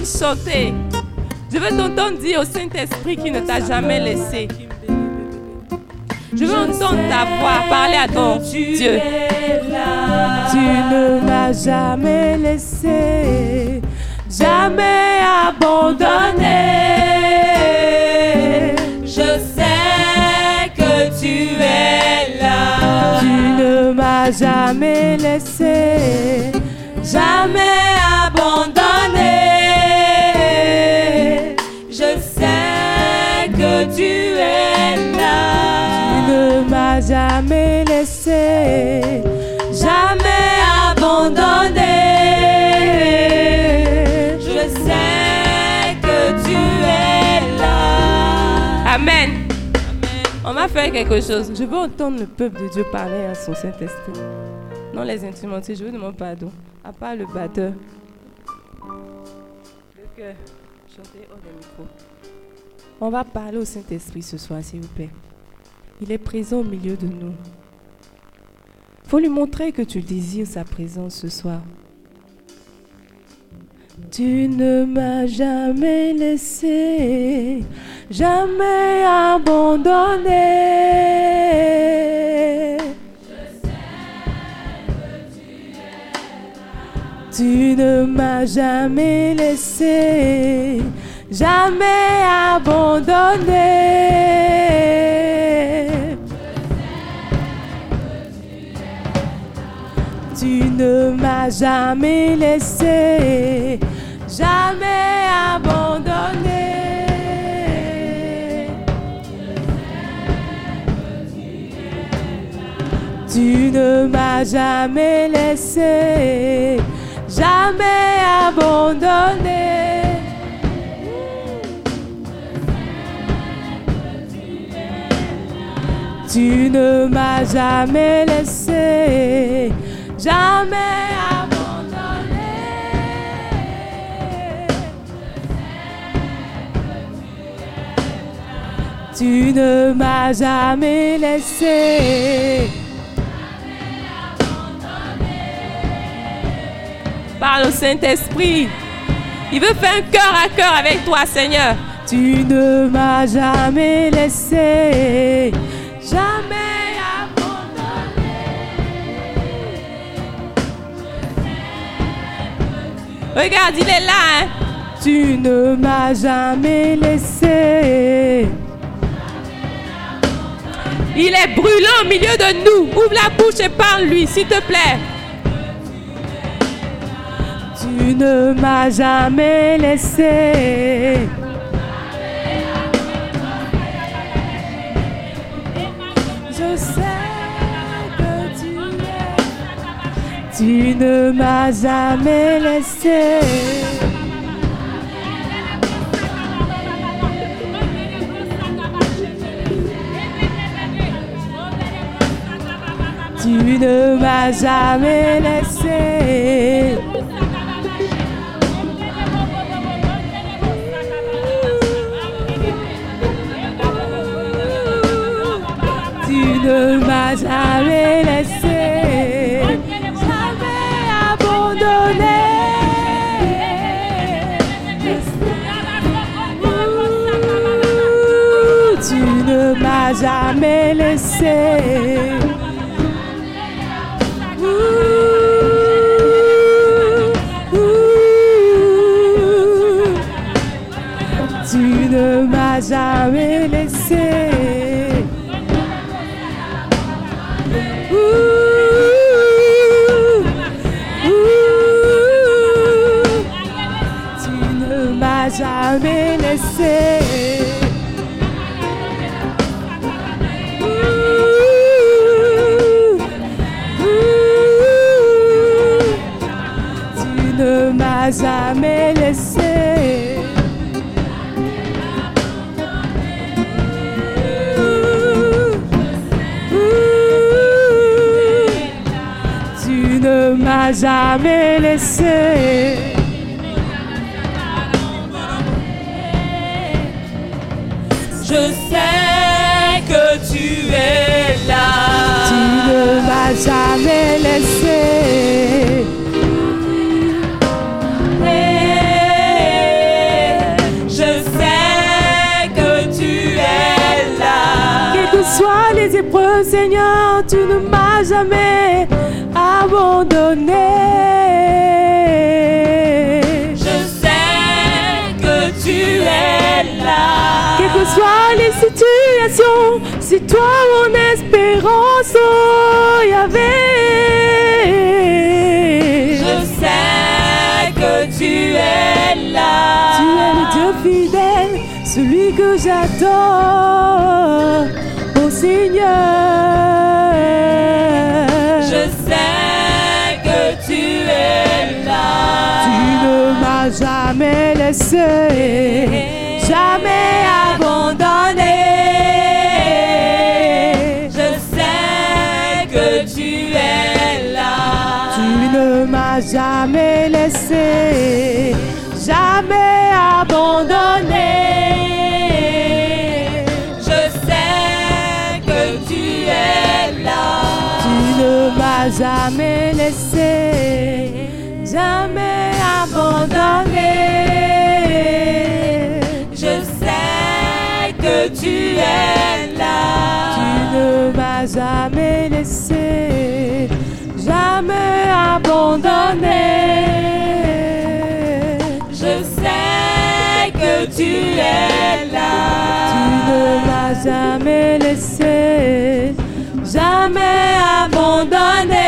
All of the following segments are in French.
T'entendre chanter. Je veux t'entendre dire au Saint-Esprit qui ne t'a jamais laissé. Je veux entendre ta voix parler à ton Dieu. Tu ne m'as jamais laissé, jamais abandonné. Je sais que tu es là. Tu ne m'as jamais laissé, jamais jamais laissé, jamais abandonné. Je sais que tu es là. Amen. On va faire quelque chose. Je veux entendre le peuple de Dieu parler à son Saint-Esprit. Non, les instrumentiers, je veux demander pardon. À part le batteur. Le cœur. Chantez hors des micros. On va parler au Saint-Esprit ce soir, s'il vous plaît. Il est présent au milieu de nous. faut lui montrer que tu désires sa présence ce soir. Tu ne m'as jamais laissé, jamais abandonné. Tu ne m'as jamais laissé, jamais abandonné. Tu ne m'as jamais laissé, jamais abandonné. Tu ne m'as jamais laissé, jamais abandonné. Tu ne m'as jamais laissé, jamais abandonné. Tu ne m'as jamais laissé. Parle au Saint-Esprit. Il veut faire un cœur à cœur avec toi, Seigneur. Tu ne m'as jamais laissé, jamais Regarde, il est là. Hein? Tu ne m'as jamais laissé. Il est brûlant au milieu de nous. Ouvre la bouche et parle-lui, s'il te plaît. Tu ne m'as jamais laissé. Je sais Tu ne m'as jamais laissé. Tu ne m'as jamais laissé. ne m'as jamais laissé, jamais laissé. Jamais abandonné. Je sais que tu es là. Quelles que soient les situations, c'est toi mon espérance, oh Yahvé. Je sais que tu es là. Tu es le Dieu fidèle, celui que j'adore, oh Seigneur. Jamais laissé, jamais abandonné. Je sais que tu es là. Tu ne m'as jamais laissé, jamais abandonné. Je sais que tu es là. Tu ne m'as jamais laissé, jamais abandonné. Je sais que tu es là. Tu ne m'as jamais laissé, jamais abandonné. Je sais que tu es là. Tu ne m'as jamais laissé, jamais abandonné.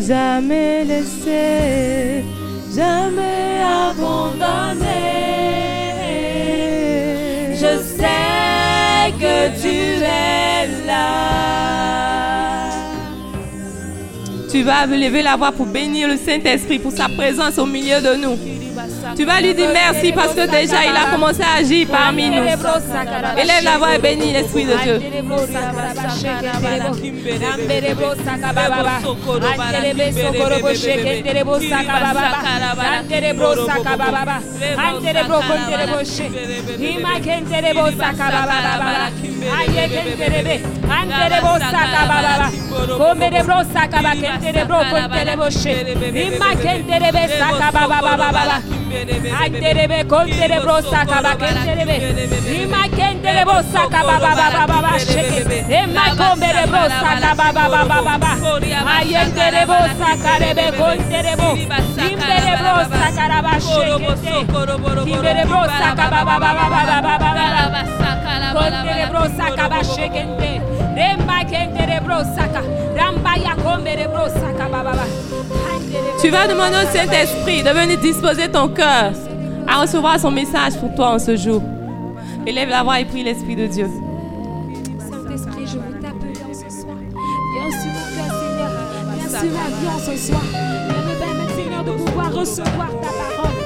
Jamais laissé, jamais abandonné. Je sais que tu es là. Tu vas lever la voix pour bénir le Saint-Esprit pour sa présence au milieu de nous. Tu vas lui dire merci parce que déjà il a commencé à agir parmi nous. Élève la voix et bénis l'Esprit de Dieu. Anderebo saka baba. Komerebo. Imma Imma. Imma Tu vas demander au Saint-Esprit de venir disposer ton cœur à recevoir son message pour toi en ce jour. Élève la voix et prie l'Esprit de Dieu. Saint-Esprit, je veux t'appeler en ce soir. Viens sur mon cœur, Seigneur. Viens sur ma vie en ce soir. Viens me permettre, Seigneur, de pouvoir recevoir ta parole.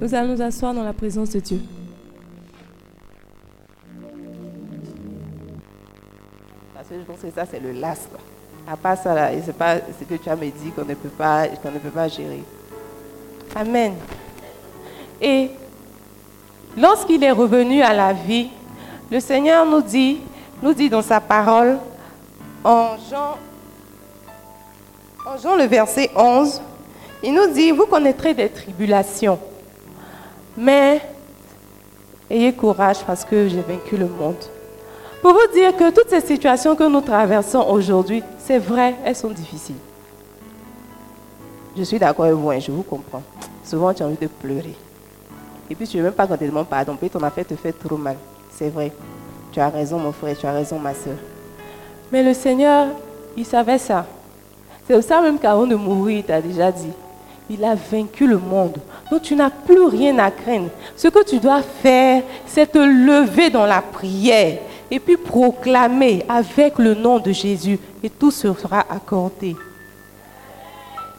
Nous allons nous asseoir dans la présence de Dieu. Parce que je pense que ça, c'est le last. À part ça, c'est pas ce que tu as me dit qu'on ne peut pas, qu'on ne peut pas gérer. Amen. Et lorsqu'il est revenu à la vie, Le Seigneur nous dit, nous dit dans sa parole, en Jean, en Jean le verset 11, il nous dit, vous connaîtrez des tribulations, mais ayez courage parce que j'ai vaincu le monde. Pour vous dire que toutes ces situations que nous traversons aujourd'hui, c'est vrai, elles sont difficiles. Je suis d'accord avec vous, hein, je vous comprends. Souvent, tu as envie de pleurer. Et puis, tu ne veux même pas quand tu demandes pardon. Puis, ton affaire te fait trop mal. C'est vrai. Tu as raison, mon frère, tu as raison, ma soeur. Mais le Seigneur, il savait ça. C'est ça même qu'avant de mourir, il t'a déjà dit, il a vaincu le monde. Donc tu n'as plus rien à craindre. Ce que tu dois faire, c'est te lever dans la prière et puis proclamer avec le nom de Jésus et tout sera accordé.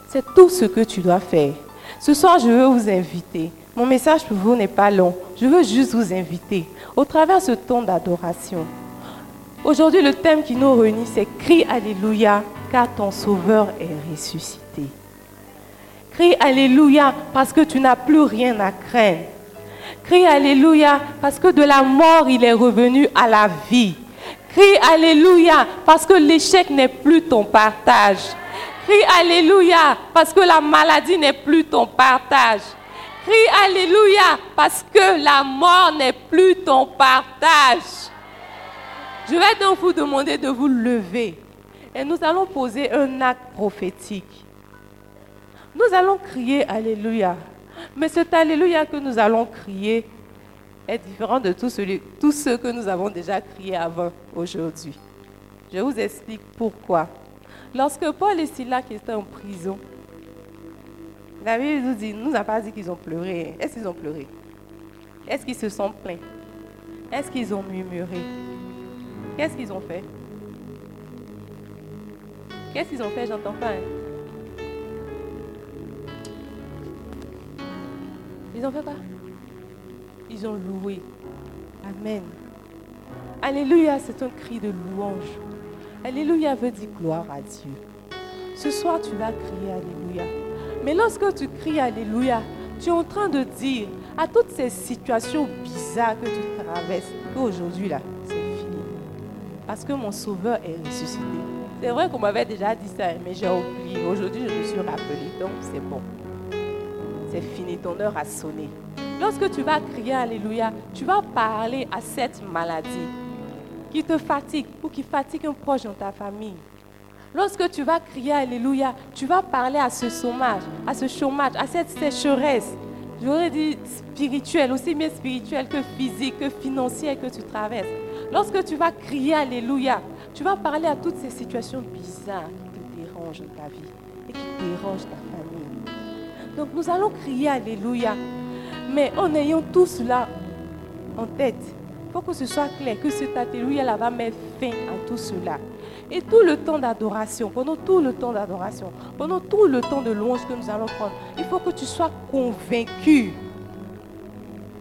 C'est tout ce que tu dois faire. Ce soir, je veux vous inviter. Mon message pour vous n'est pas long. Je veux juste vous inviter au travers ce temps d'adoration. Aujourd'hui, le thème qui nous réunit, c'est Crie Alléluia, car ton Sauveur est ressuscité. Crie Alléluia parce que tu n'as plus rien à craindre. Crie Alléluia parce que de la mort, il est revenu à la vie. Crie Alléluia parce que l'échec n'est plus ton partage. Crie Alléluia parce que la maladie n'est plus ton partage. Crie Alléluia parce que la mort n'est plus ton partage. Je vais donc vous demander de vous lever et nous allons poser un acte prophétique. Nous allons crier Alléluia. Mais cet Alléluia que nous allons crier est différent de tout, celui, tout ce que nous avons déjà crié avant aujourd'hui. Je vous explique pourquoi. Lorsque Paul et Silas étaient en prison, la Bible nous dit, nous a pas dit qu'ils ont pleuré. Est-ce qu'ils ont pleuré? Est-ce qu'ils se sont plaints Est-ce qu'ils ont murmuré? Qu'est-ce qu'ils ont fait? Qu'est-ce qu'ils ont fait? J'entends pas. Hein? Ils ont fait quoi? Ils ont loué. Amen. Alléluia, c'est un cri de louange. Alléluia veut dire gloire à Dieu. Ce soir, tu vas crier Alléluia. Mais lorsque tu cries Alléluia, tu es en train de dire à toutes ces situations bizarres que tu traverses, qu'aujourd'hui, là, c'est fini. Parce que mon Sauveur est ressuscité. C'est vrai qu'on m'avait déjà dit ça, mais j'ai oublié. Aujourd'hui, je me suis rappelé, donc c'est bon. C'est fini, ton heure a sonné. Lorsque tu vas crier Alléluia, tu vas parler à cette maladie qui te fatigue ou qui fatigue un proche dans ta famille. Lorsque tu vas crier Alléluia, tu vas parler à ce chômage, à ce chômage, à cette sécheresse. J'aurais dit spirituelle, aussi bien spirituelle que physique, que financière que tu traverses. Lorsque tu vas crier Alléluia, tu vas parler à toutes ces situations bizarres qui te dérangent ta vie et qui dérangent ta famille. Donc nous allons crier Alléluia, mais en ayant tout cela en tête, il faut que ce soit clair que cet Alléluia va mettre fin à tout cela. Et tout le temps d'adoration, pendant tout le temps d'adoration, pendant tout le temps de louange que nous allons prendre, il faut que tu sois convaincu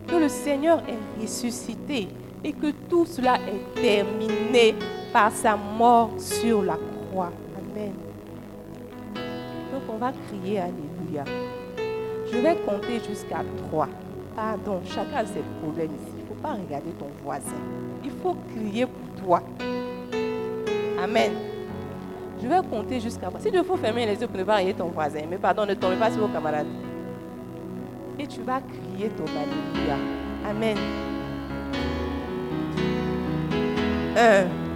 que le Seigneur est ressuscité et que tout cela est terminé par sa mort sur la croix. Amen. Donc on va crier Alléluia. Je vais compter jusqu'à trois. Pardon, chacun a ses problèmes ici. Il ne faut pas regarder ton voisin. Il faut crier pour toi. Amen. Je vais compter jusqu'à Si il faut fermer les yeux pour ne pas regarder ton voisin, mais pardon, ne tombe pas sur vos camarades. Et tu vas crier ton Alléluia. Amen. Un.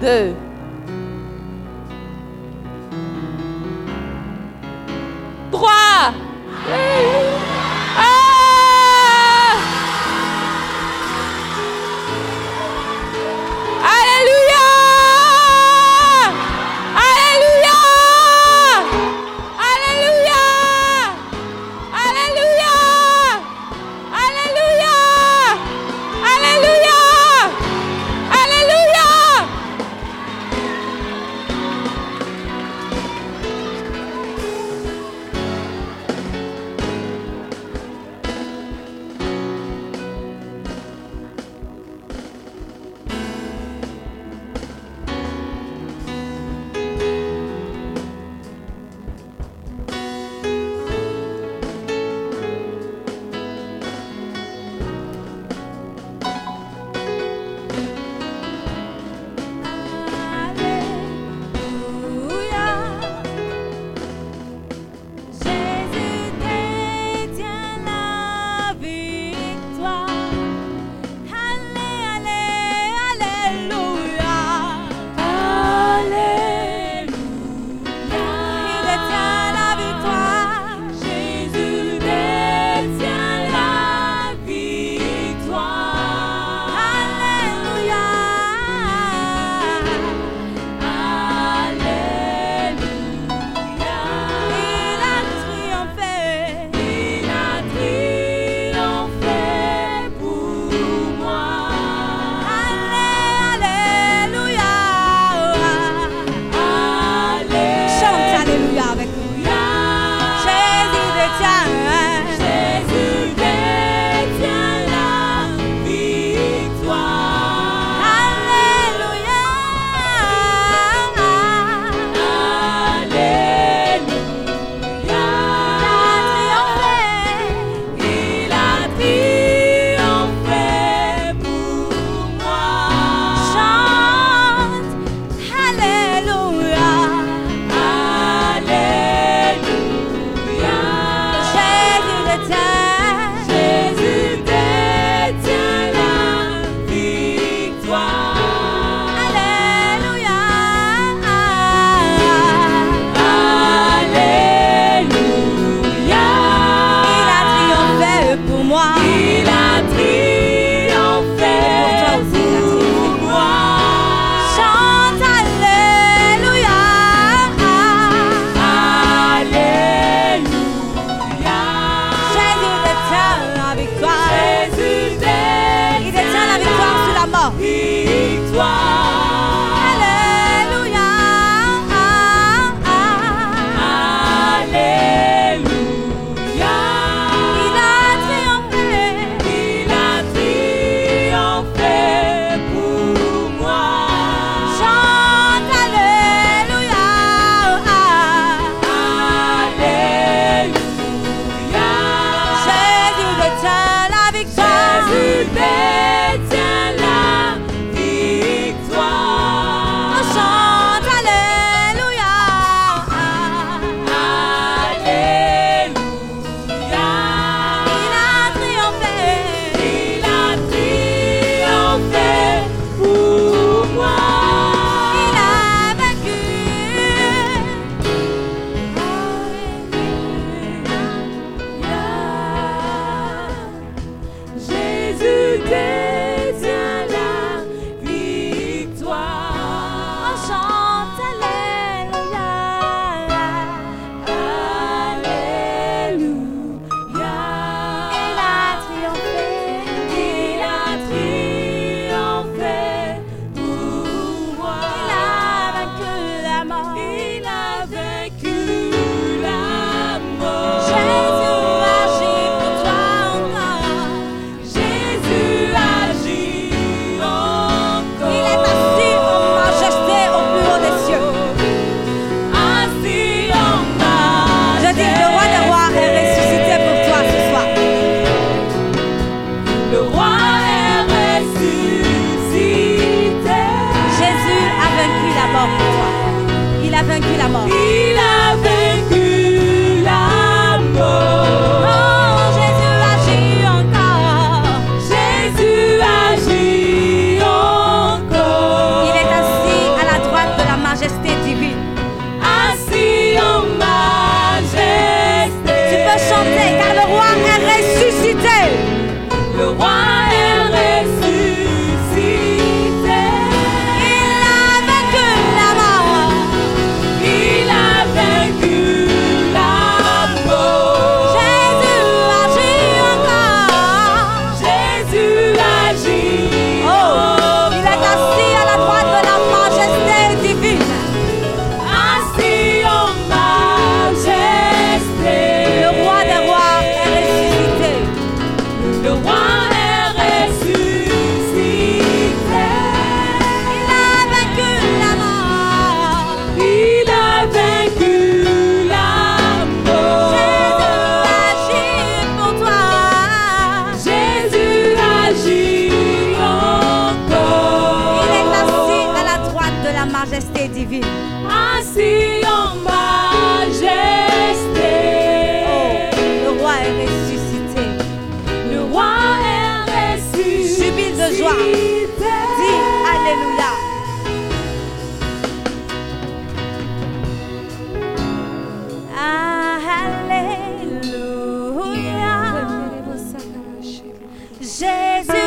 Deux. Trois.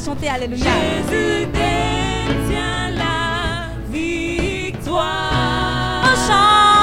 chanter Alléluia. Jésus détient la victoire. Chante.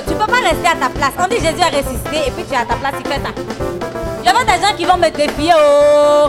Dieu. Tu peux pas rester à ta place. On dit Jésus est ressuscité et puis tu es à ta place, tu fais ça. Je veux des gens qui vont me défier. Oh.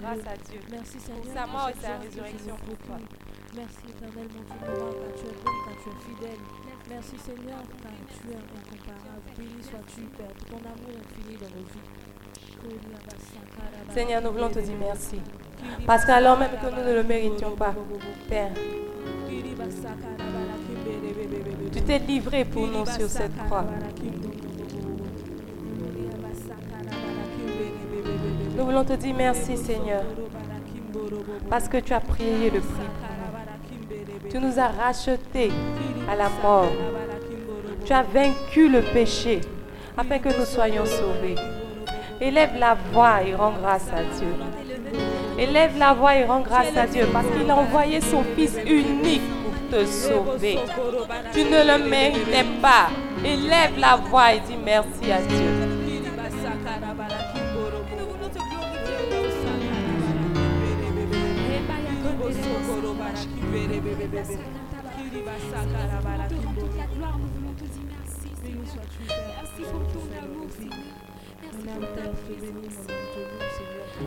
Grâce à Dieu. Merci Pour Seigneur. sa mort et sa résurrection pour toi. Merci éternel mon Dieu, car tu es bon, car tu es fidèle. Merci Seigneur, car tu es incomparable. Béni sois-tu, Père, pour ton amour infini dans nos vies. Seigneur, nous voulons te dire merci. Parce qu'alors même que nous ne le méritions pas, Père, tu t'es livré pour nous sur cette croix. Voulons te dire merci, Seigneur, parce que tu as prié le prix. Tu nous as rachetés à la mort. Tu as vaincu le péché afin que nous soyons sauvés. Élève la voix et rends grâce à Dieu. Élève la voix et rends grâce à Dieu parce qu'il a envoyé son Fils unique pour te sauver. Tu ne le méritais pas. Élève la voix et dis merci à Dieu.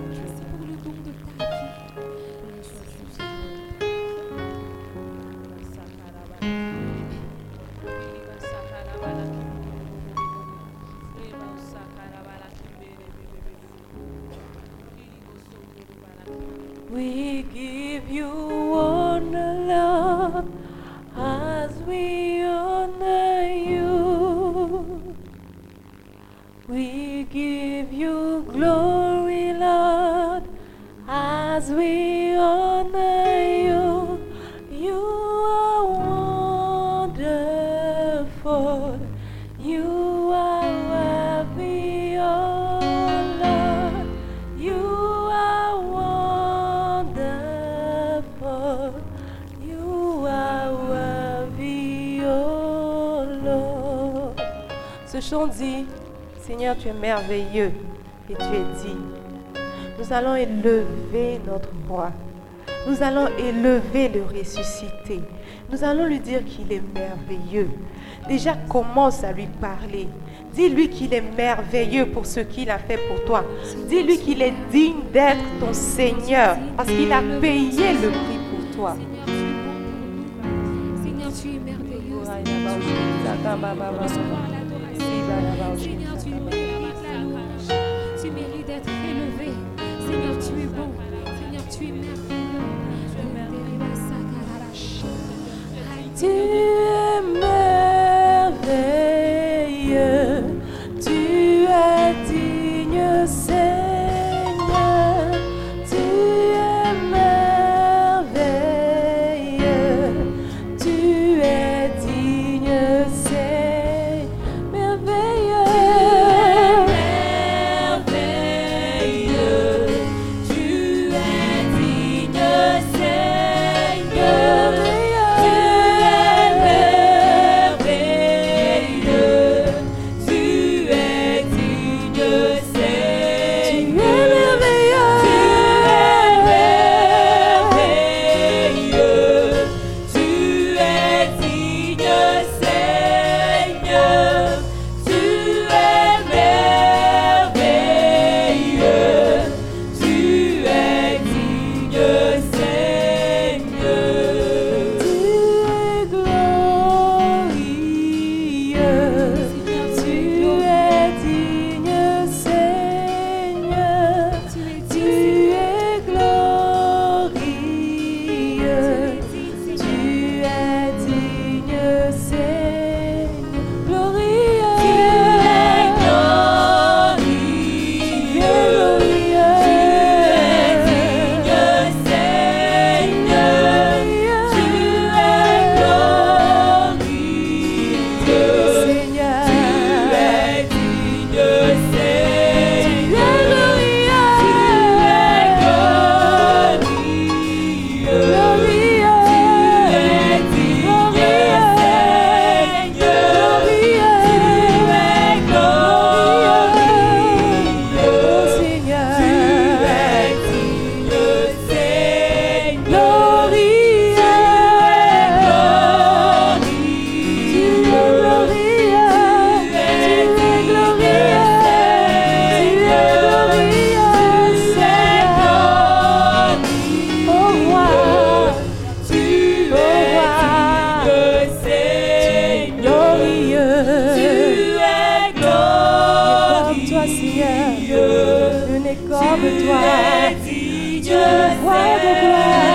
Merci pour le don de ta vie. Seigneur, tu es merveilleux et tu es digne. Nous allons élever notre roi. Nous allons élever le ressuscité. Nous allons lui dire qu'il est merveilleux. Déjà, commence à lui parler. Dis-lui qu'il est merveilleux pour ce qu'il a fait pour toi. Dis-lui qu'il est digne d'être ton Seigneur parce qu'il a payé le prix pour toi. Seigneur, tu es nous. Seigneur, tu es merveilleux. Tu es bon. Seigneur, tu es merveilleux. Tu es merveilleux, comme toi. Tu es roi de gloire.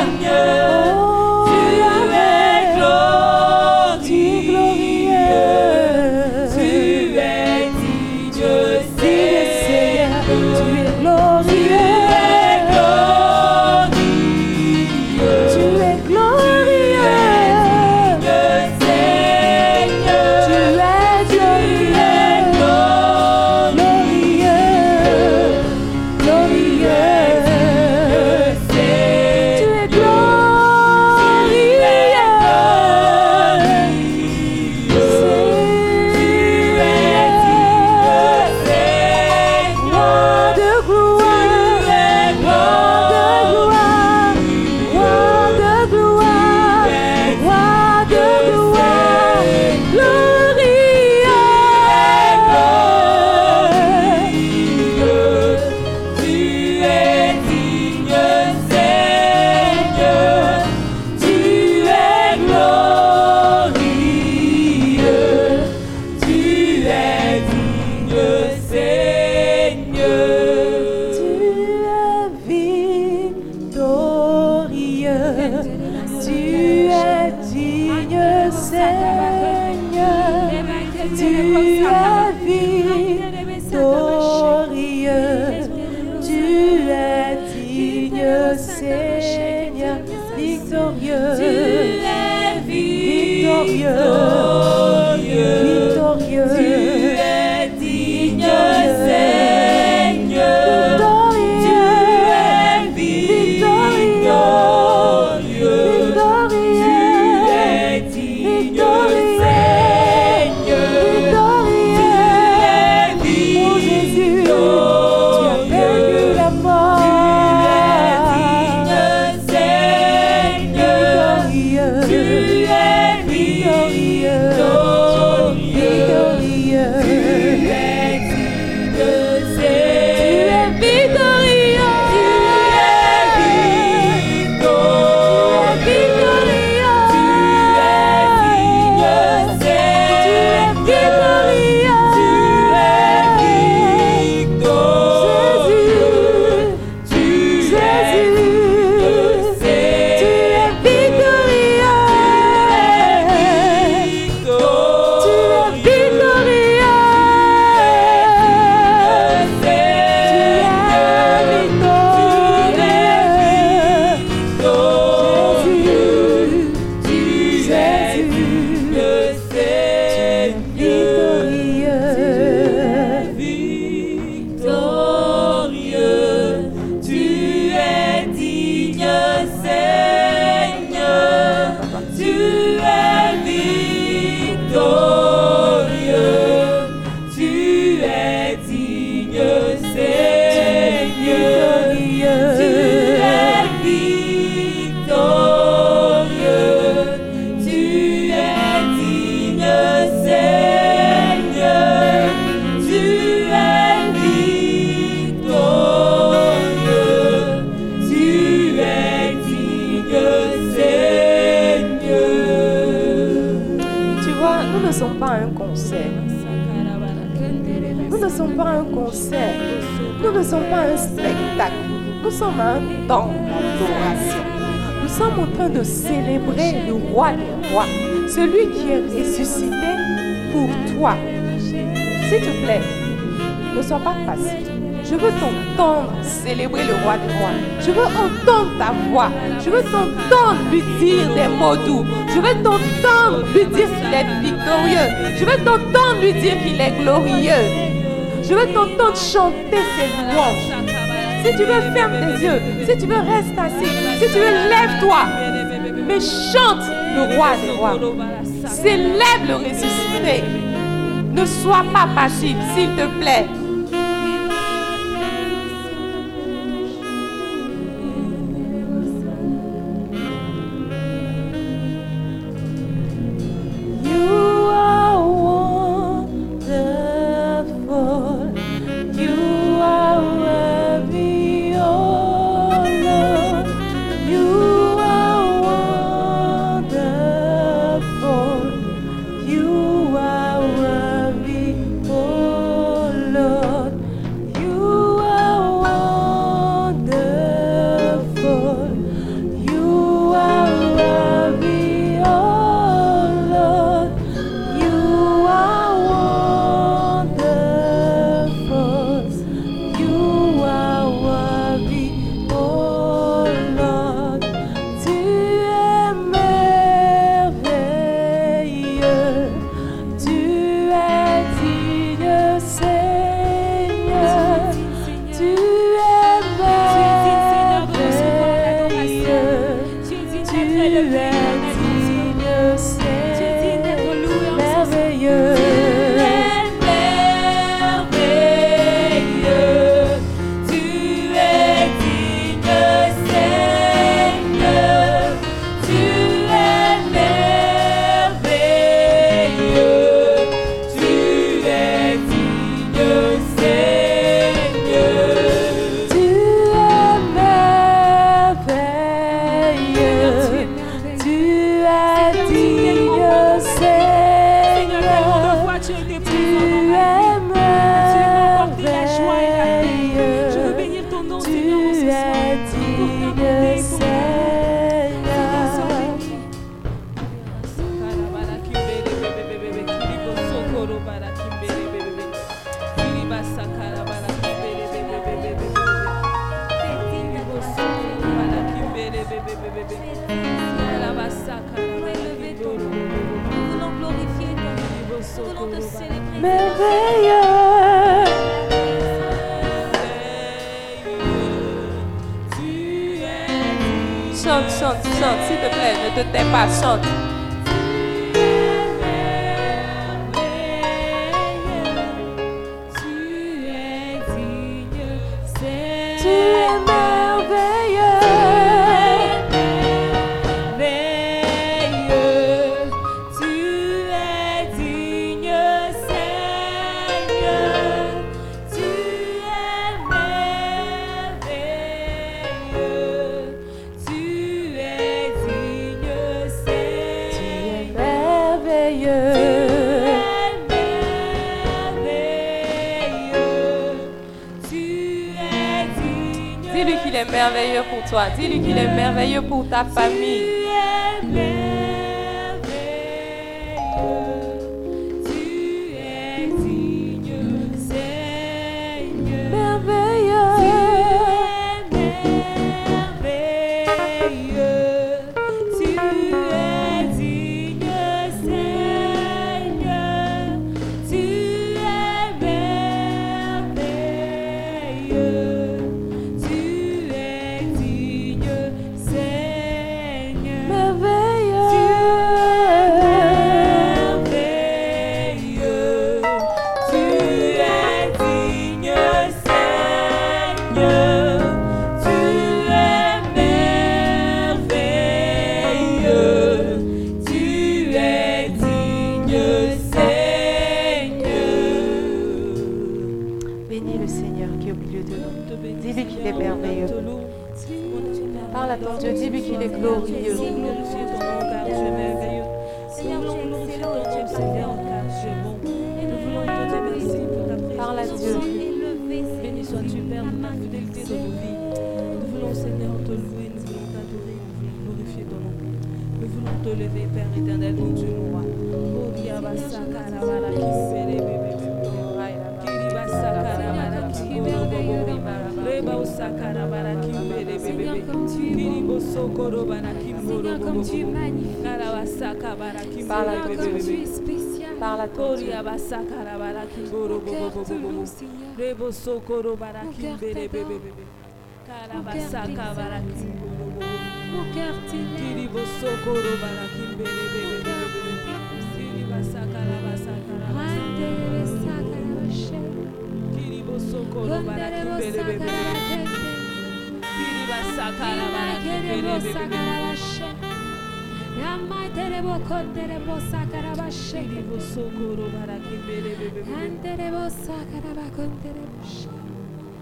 Roi des rois, celui qui est ressuscité pour toi. S'il te plaît, ne sois pas passif. Je veux t'entendre célébrer le roi des rois. Je veux entendre ta voix. Je veux t'entendre lui dire des mots doux. Je veux t'entendre lui dire qu'il est victorieux. Je veux t'entendre lui dire qu'il est glorieux. Je veux t'entendre chanter ses louanges. Si tu veux, ferme tes yeux. Si tu veux, reste assis. Si tu veux, lève-toi. Mais chante le roi des rois. Célèbre le ressuscité. Ne sois pas passif, s'il te plaît. Merveilleux pour ton Dieu, dis-lui qu'il est glorieux. Parle à Dieu. Béni sois-tu, Père, pour la fidélité de nos vies. Nous voulons, Seigneur, te louer, nous voulons t'adorer, nous voulons glorifier ton nom. Nous voulons te lever, Père éternel, mon Dieu, mon roi. Oh, Diabasa, Karabara, Kimbere, Bébé, Kimboro, comme tu es magnifique. Comme tu es spécial. Parle à Mon cœur te loue, Seigneur. Mon cœur t'adore. Mon cœur t'exalte. Mon cœur t'élève. Ramaterebo konderebo sakarabashe Ribo sokoro barakibere Anderebo sakaraba konderebo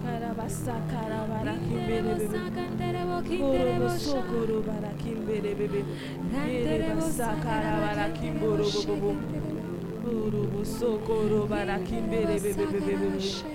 Karabasa karabara kimbere Sakanderebo kinderebo sokoro barakimbere bebe Anderebo sakarabara kimboro bobo Urubu sokoro barakimbere bebe bebe bebe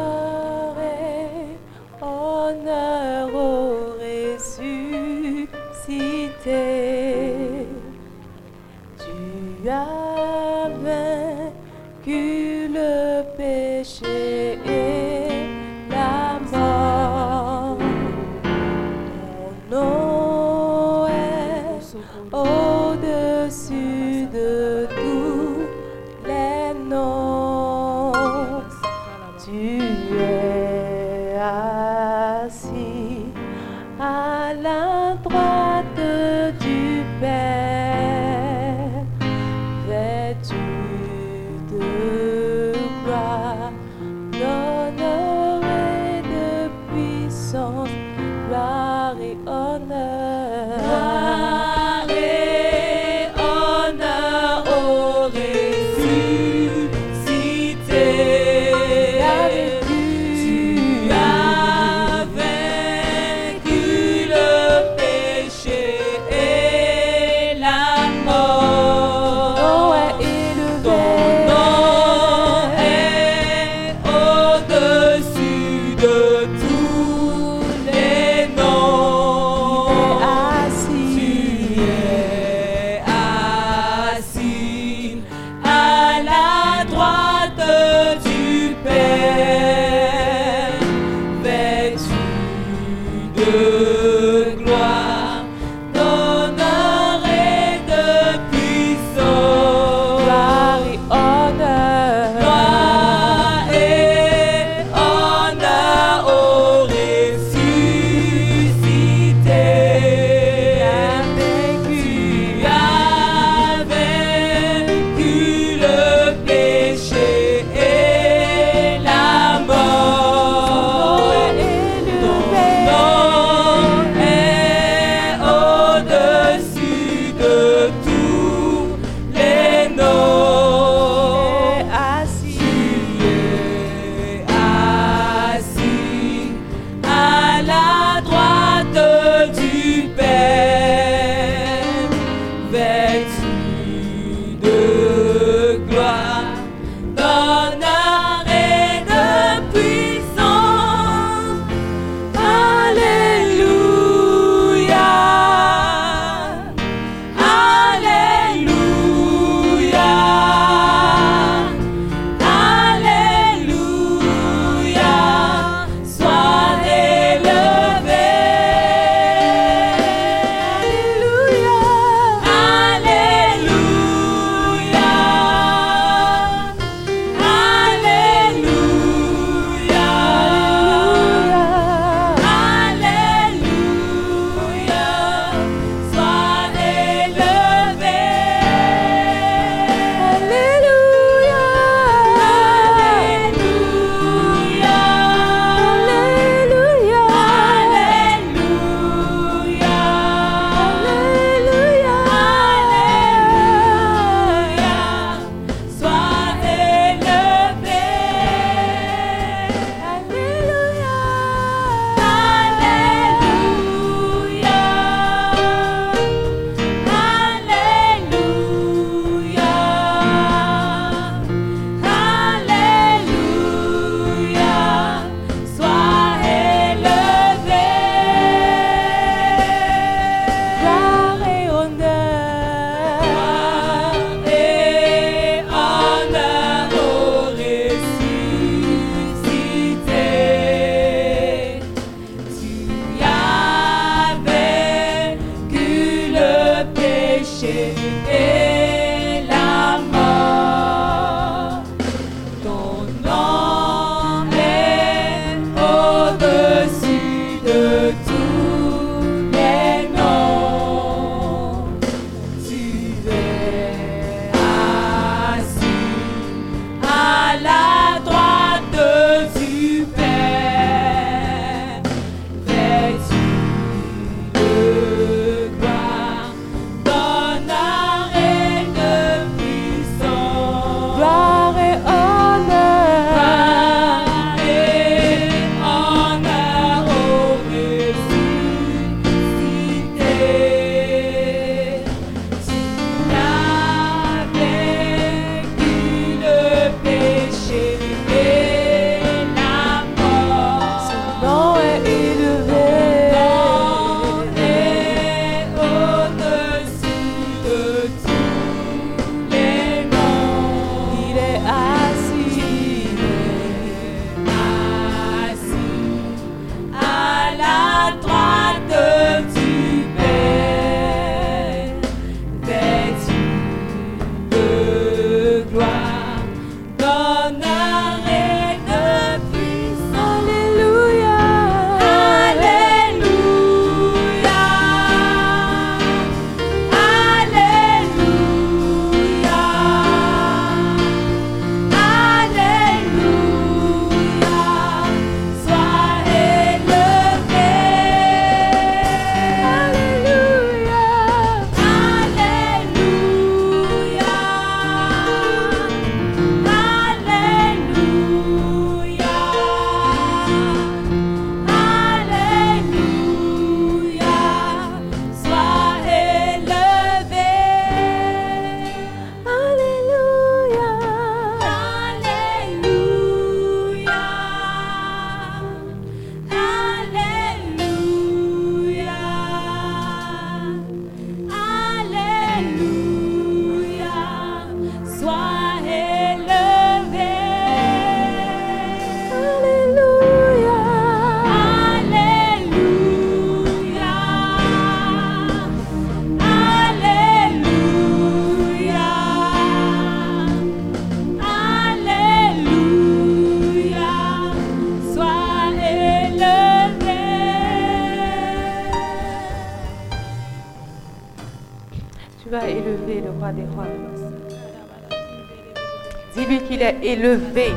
élevé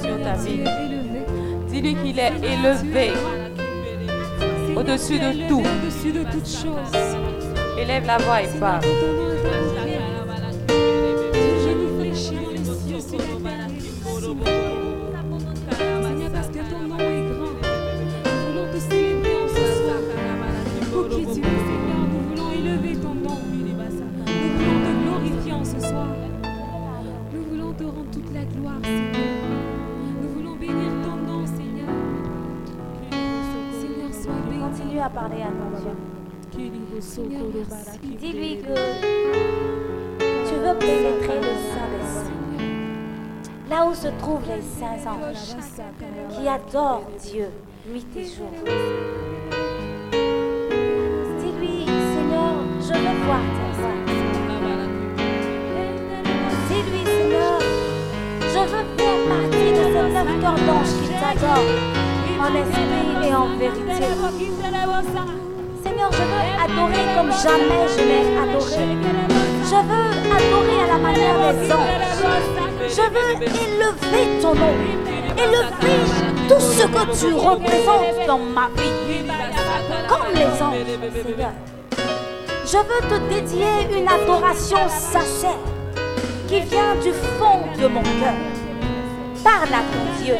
sur ta vie. Dis-lui qu'il est élevé au-dessus de tout. Élève la voix et parle. Dis-lui que tu veux pénétrer le sein des. Là où se trouvent les saints anges qui adorent Dieu nuit et jour. Dis-lui, Seigneur, je veux voir tes saints. Dis-lui, Seigneur, je veux faire partie de neuf corps d'anges qui t'adorent en esprit et en vérité. Je veux adorer comme jamais je l'ai adoré. Je veux adorer à la manière des anges. Je veux élever ton nom. Élever tout ce que tu représentes dans ma vie. Comme les anges, Seigneur. Je veux te dédier une adoration sincère qui vient du fond de mon cœur. Parle à ton Dieu.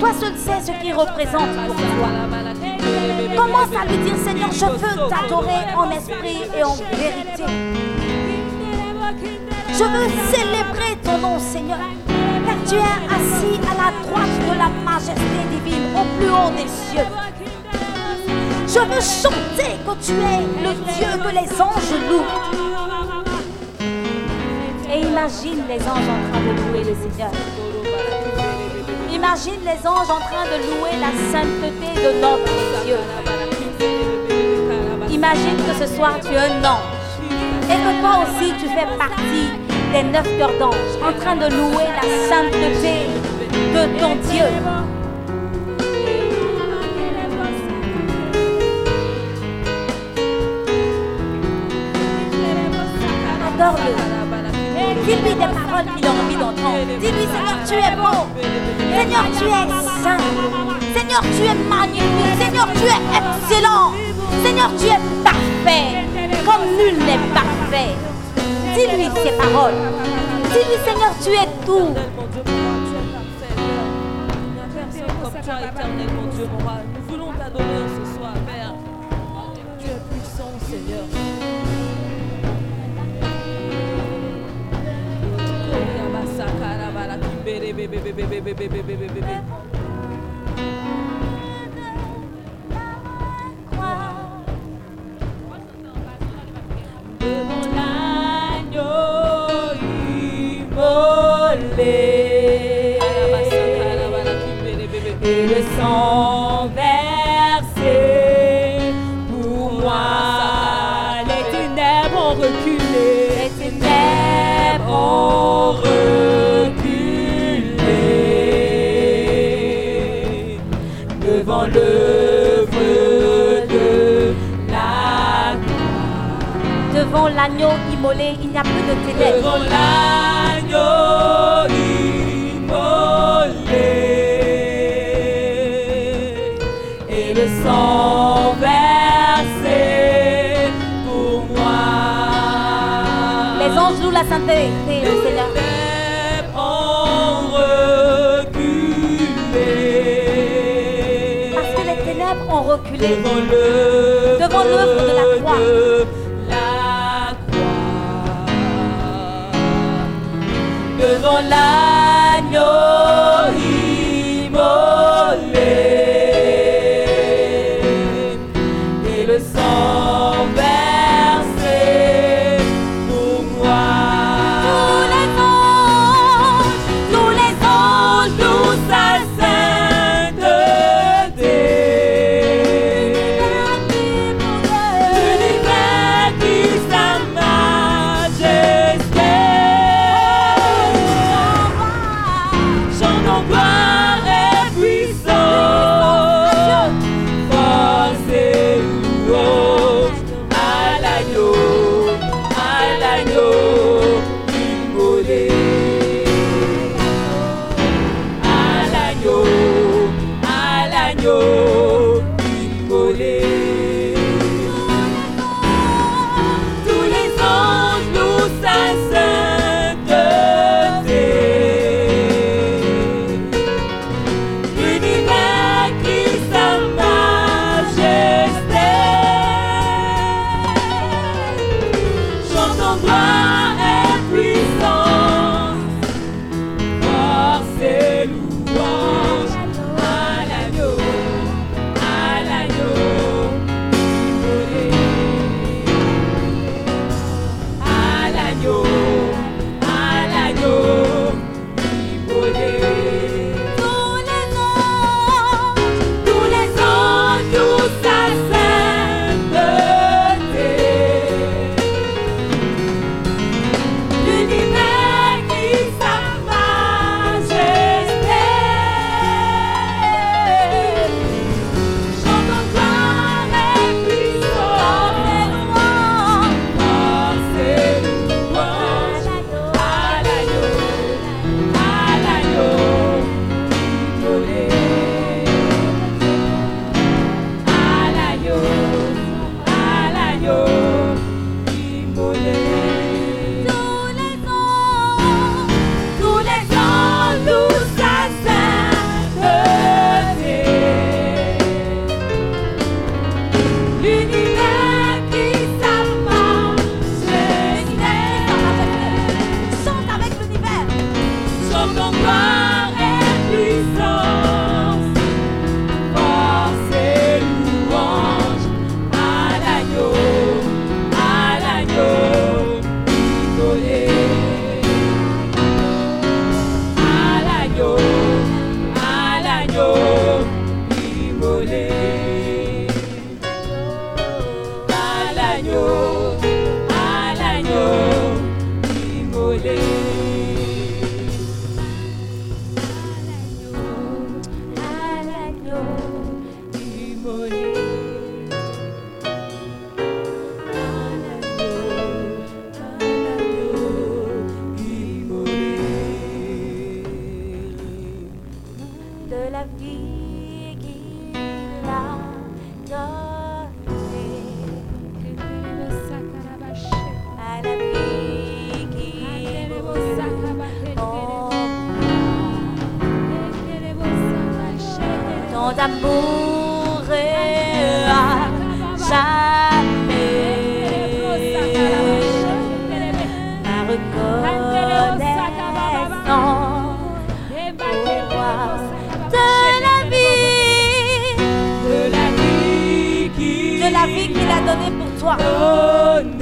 Toi seul sais ce qu'il représente pour toi. Commence à lui dire, Seigneur, je veux t'adorer en esprit et en vérité. Je veux célébrer ton nom, Seigneur, car tu es assis à la droite de la majesté divine, au plus haut des cieux. Je veux chanter que tu es le Dieu que les anges louent. Et imagine les anges en train de louer le Seigneur. Imagine les anges en train de louer la sainteté de notre Dieu. Imagine que ce soir tu es un ange et que toi aussi tu fais partie des neuf cœurs d'anges en train de louer la sainteté de ton Dieu. Adore-le. Dis-lui des paroles qu'il a Dis-lui, Seigneur, tu es beau. Seigneur, tu es saint. Seigneur, tu es magnifique. Seigneur, tu es excellent. Seigneur, tu es parfait. Comme nul n'est parfait. Dis-lui ces paroles. Dis-lui, Seigneur, tu es tout. Éternel, mon Dieu, mon roi, nous voulons t'adorer ce soir. Tu es puissant, Seigneur. Reculé. Les ténèbres ont reculé Devant l'agneau immolé, il n'y a plus de ténèbres. devant l'agneau immolé et le sang versé pour moi. Les anges louent la sainteté, le Seigneur. ténèbres ont reculé Parce que les ténèbres ont reculé. devant l'œuvre Devant l'œuvre de la croix. La vie qu'il a donnée, à ạ?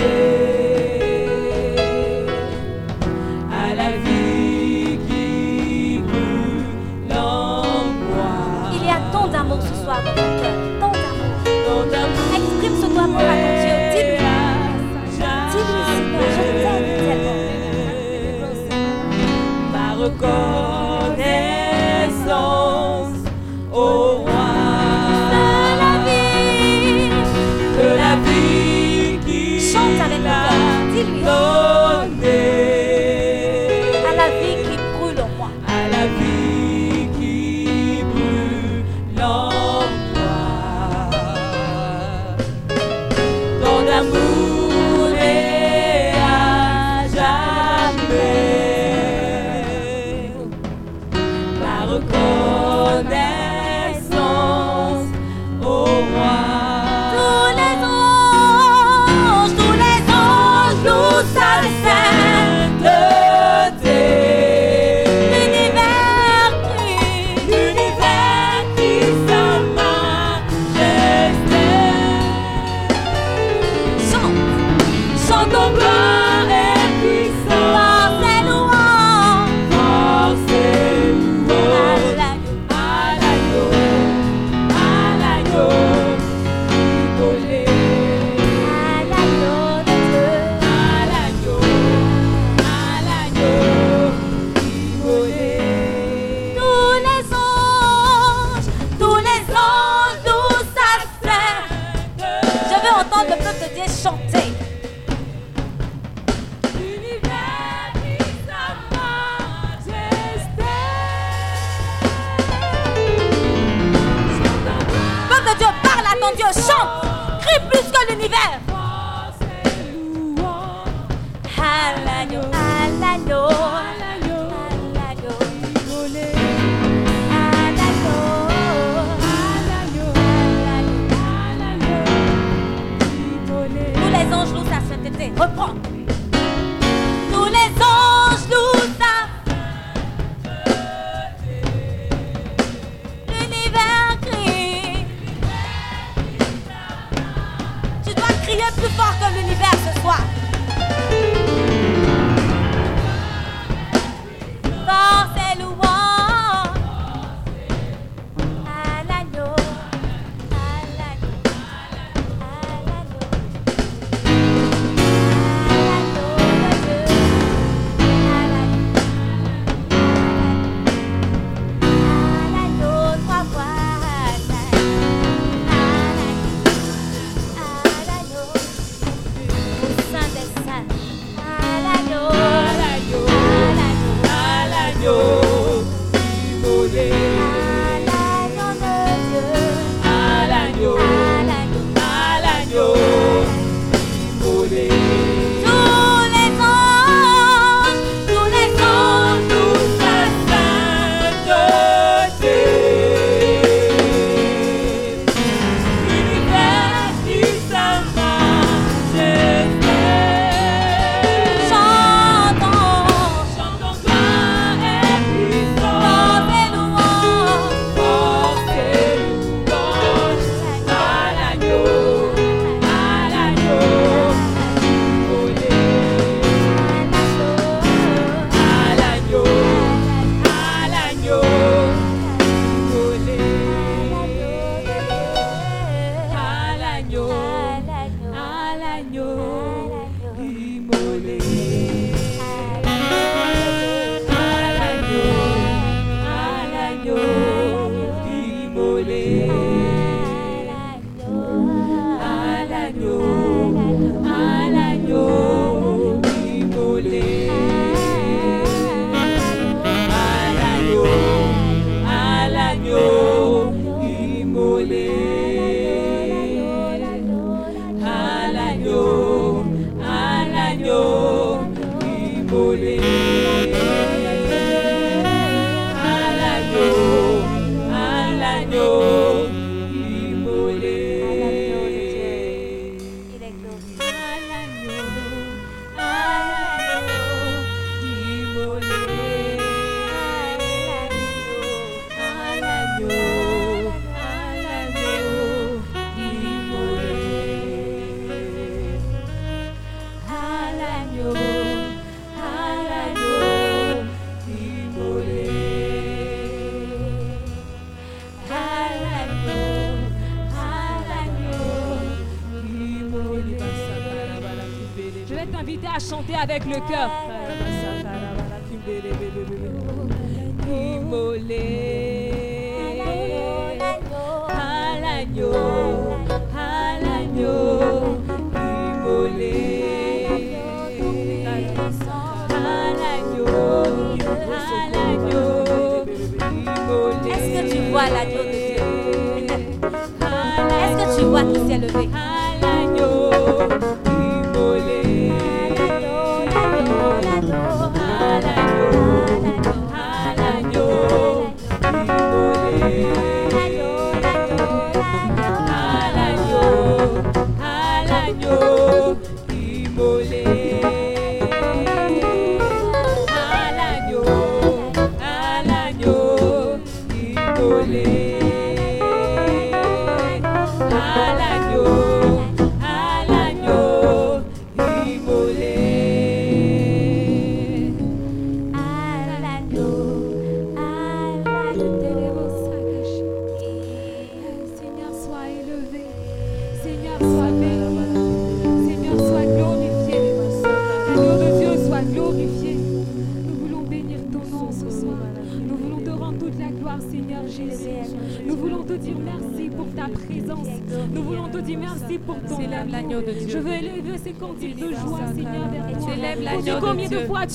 Avec le cœur.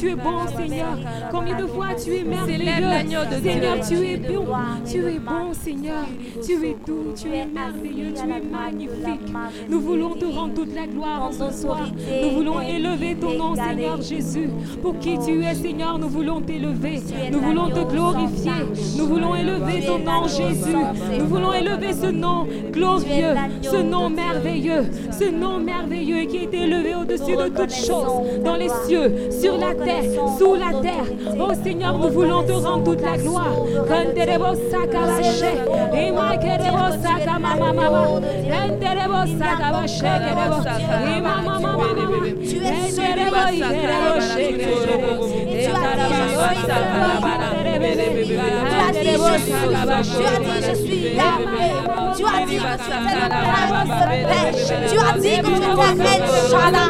Tu es bon, Seigneur. Combien de fois tu es merveilleux. Seigneur, tu es bon. Tu es bon, Seigneur. Tu es doux, tu es merveilleux, tu es magnifique. Nous voulons te rendre toute la gloire en ce soir. Nous voulons élever ton nom, Seigneur Jésus. Pour qui tu es, Seigneur, nous voulons t'élever. Nous voulons te glorifier. Nous voulons élever ton nom, Jésus. Nous voulons élever ce nom glorieux, ce nom merveilleux, ce nom merveilleux qui est élevé au-dessus de toutes choses, dans les cieux, sur la terre, sous la terre. Oh Seigneur, nous voulons te rendre toute la gloire. Tu as dit, je suis, tu as dit, je suis Yahvé. Tu as dit que tu étais le prince de paix. Tu as dit que tu étais El Shaddai.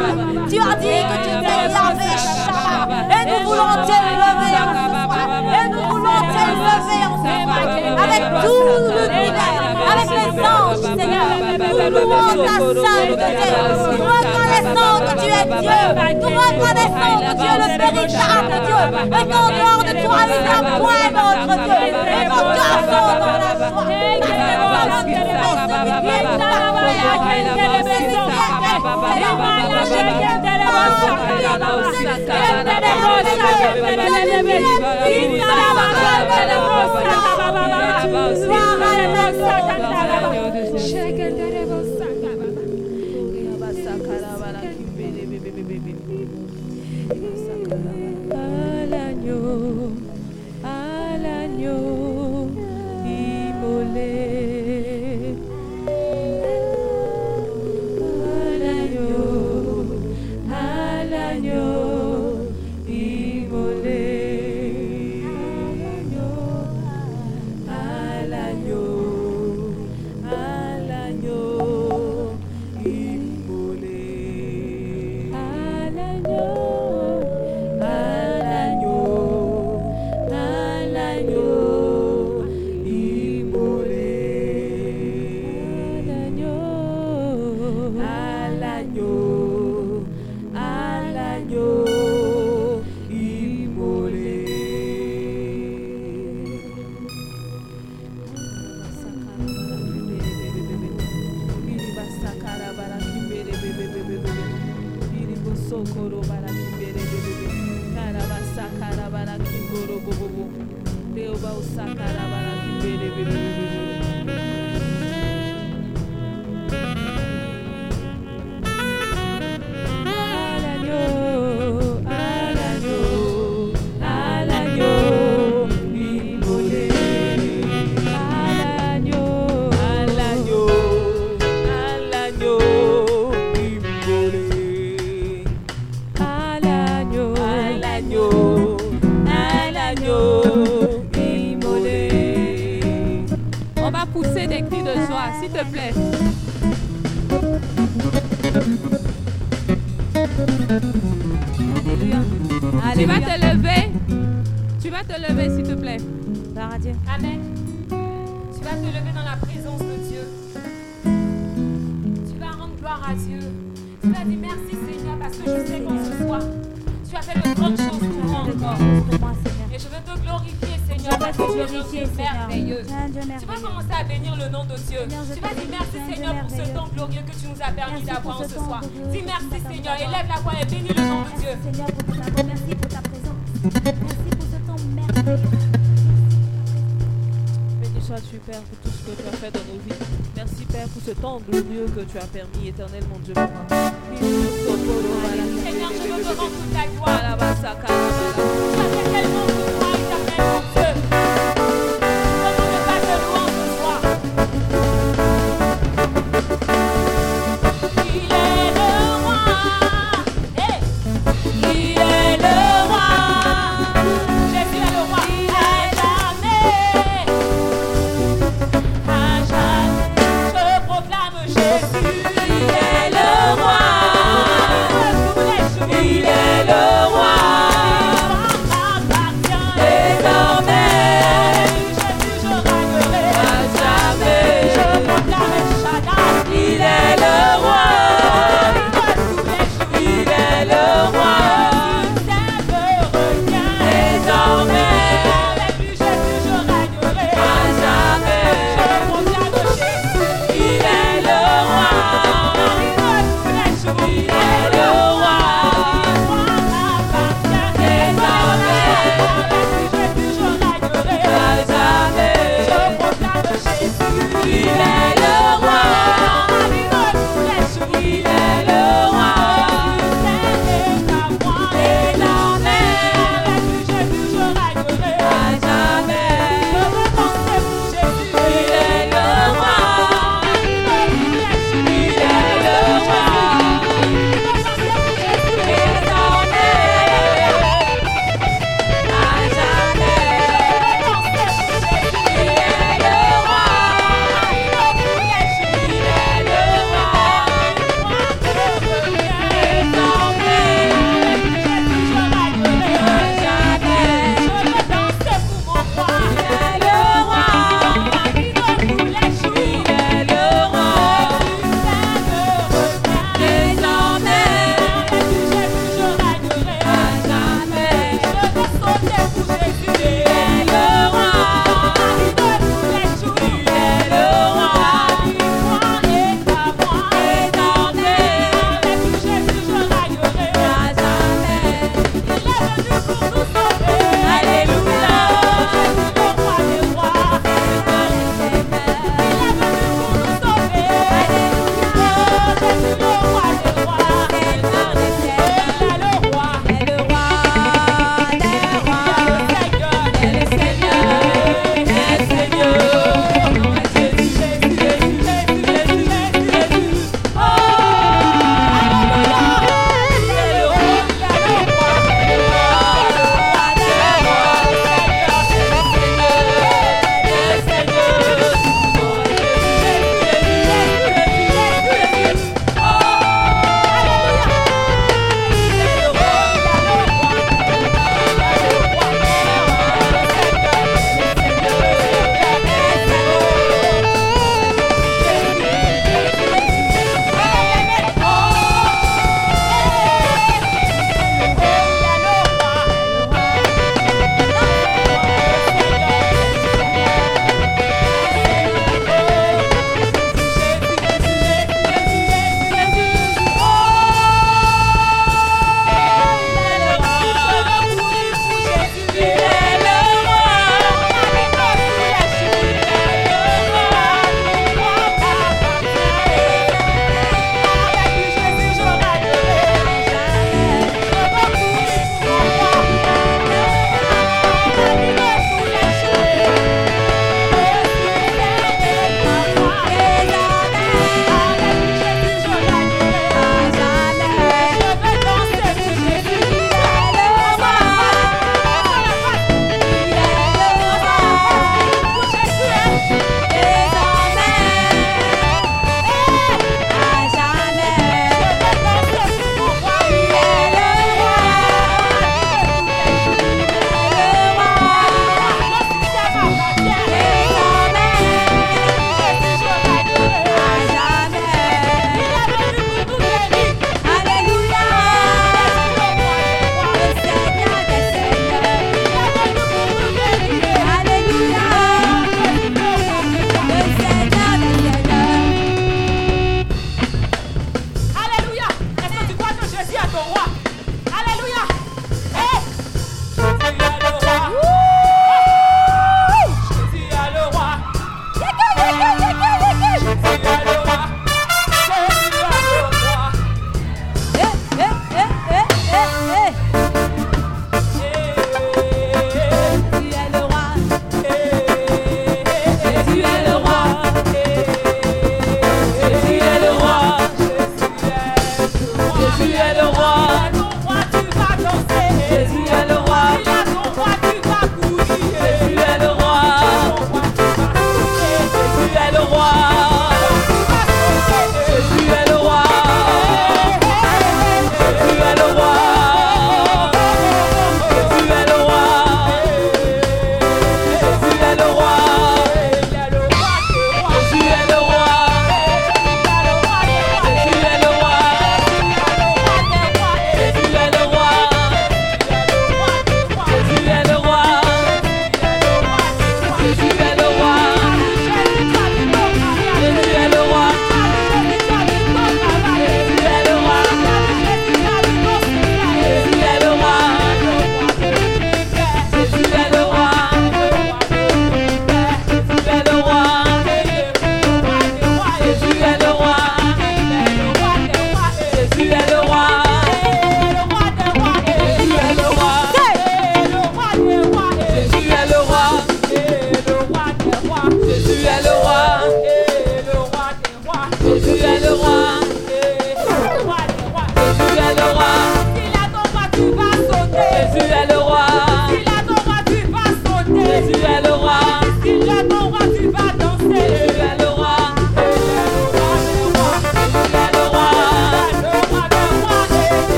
Tu as dit que tu étais Yahvé Shaddai. Et nous voulons t'élever en ce soir. Et nous voulons en. Avec tout l'univers, avec les anges, Seigneur. Nous louons ta sainteté. Nous reconnaissons que tu es Dieu. Nous reconnaissons que tu es le véritable Dieu. Et qu'en dehors de toi, il n'y a point d'autre Dieu. Et cœurs sont dans la joie. À l'agneau, à te lever, s'il te plaît. Gloire à Dieu. Amen. Tu vas te lever dans la présence de Dieu. Tu vas rendre gloire à Dieu. Tu vas dire merci Seigneur parce que je sais qu'en ce soir, tu as fait de grandes choses pour moi encore. Et je veux te glorifier Seigneur parce que tu es merveilleux. Tu vas commencer à bénir le nom de Dieu. Tu vas dire merci Seigneur pour ce temps glorieux que tu nous as permis d'avoir en ce soir. Dis merci Seigneur. Élève la voix et bénis le nom de Dieu. Pour tout ce que tu as fait dans nos vies. Merci, Père, pour ce temps glorieux que tu as permis, éternel mon Dieu. Seigneur, je veux te rendre toute la gloire.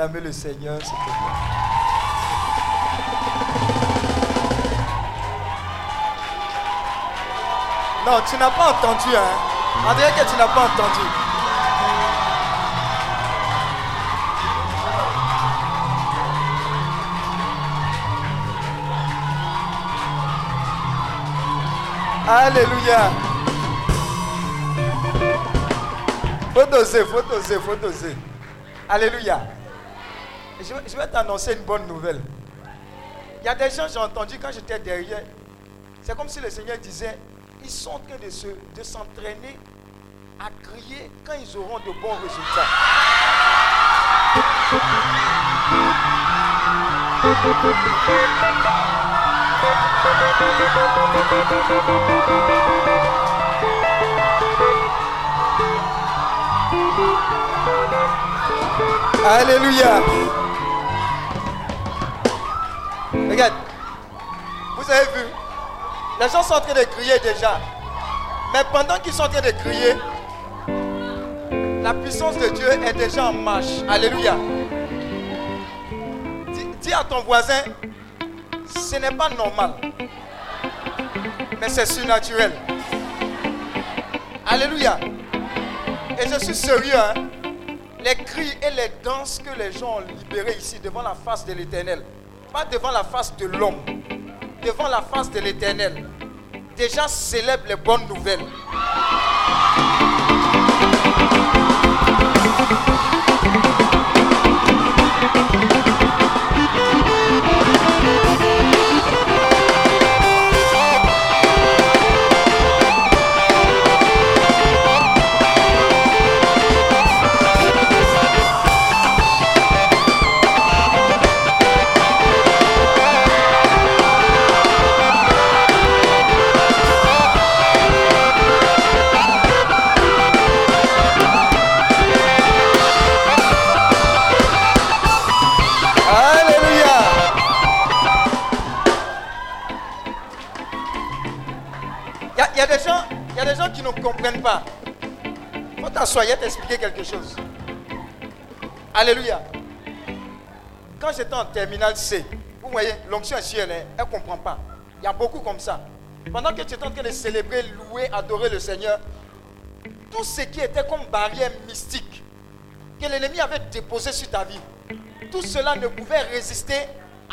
Acclamer le Seigneur, s'il te plaît? Non, tu n'as pas entendu, hein? On dirait que tu n'as pas entendu. Alléluia. Faut doser, faut doser, faut doser. Alléluia. Je, vais- t'annoncer une bonne nouvelle. Il y a des gens, j'ai entendu quand j'étais derrière, c'est comme si le Seigneur disait, ils sont en train de se- de s'entraîner à crier quand ils auront de bons résultats. Alléluia. Les gens sont en train de crier déjà. Mais pendant qu'ils sont en train de crier, la puissance de Dieu est déjà en marche. Alléluia. Dis, à ton voisin, ce n'est pas normal. Mais c'est surnaturel. Alléluia. Et je suis sérieux. hein. Les cris et les danses que les gens ont libérés ici devant la face de l'éternel. Pas devant la face de l'homme. Devant la face de l'éternel. Déjà célèbre les bonnes nouvelles. T'asseoir, quelque chose. Alléluia. Quand j'étais en terminale C, vous voyez, l'onction sur elle, hein, elle ne comprend pas. Il y a beaucoup comme ça. Pendant que tu étais en train de célébrer, louer, adorer le Seigneur, tout ce qui était comme barrière mystique que l'ennemi avait déposé sur ta vie, tout cela ne pouvait résister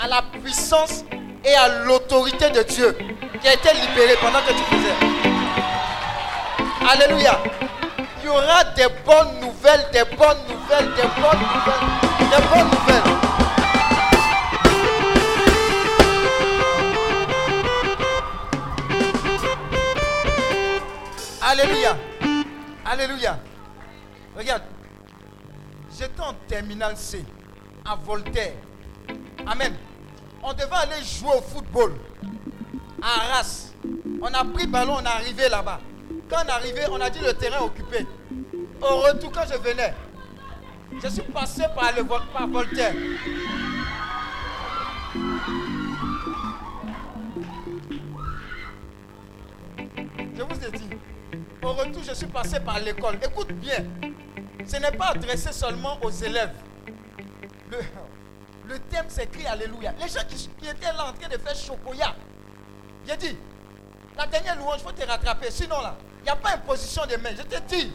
à la puissance et à l'autorité de Dieu qui a été libérée pendant que tu faisais. Alléluia. Il y aura des bonnes nouvelles, des bonnes nouvelles, des bonnes nouvelles, des bonnes nouvelles. Alléluia. Alléluia. Regarde. J'étais en terminale C à Voltaire. Amen. On devait aller jouer au football à Arras. On a pris ballon, on est arrivé là-bas. Quand on est arrivé, on a dit le terrain occupé. Au retour, quand je venais, je suis passé par, le, Voltaire. Je vous ai dit, au retour, je suis passé par l'école. Écoute bien, ce n'est pas adressé seulement aux élèves. Le, Le thème cri Alléluia. Les gens qui, qui étaient là en train de faire chocoya, j'ai dit, la dernière louange, il faut te rattraper. Sinon là, il n'y a pas imposition de mains. Je te dis.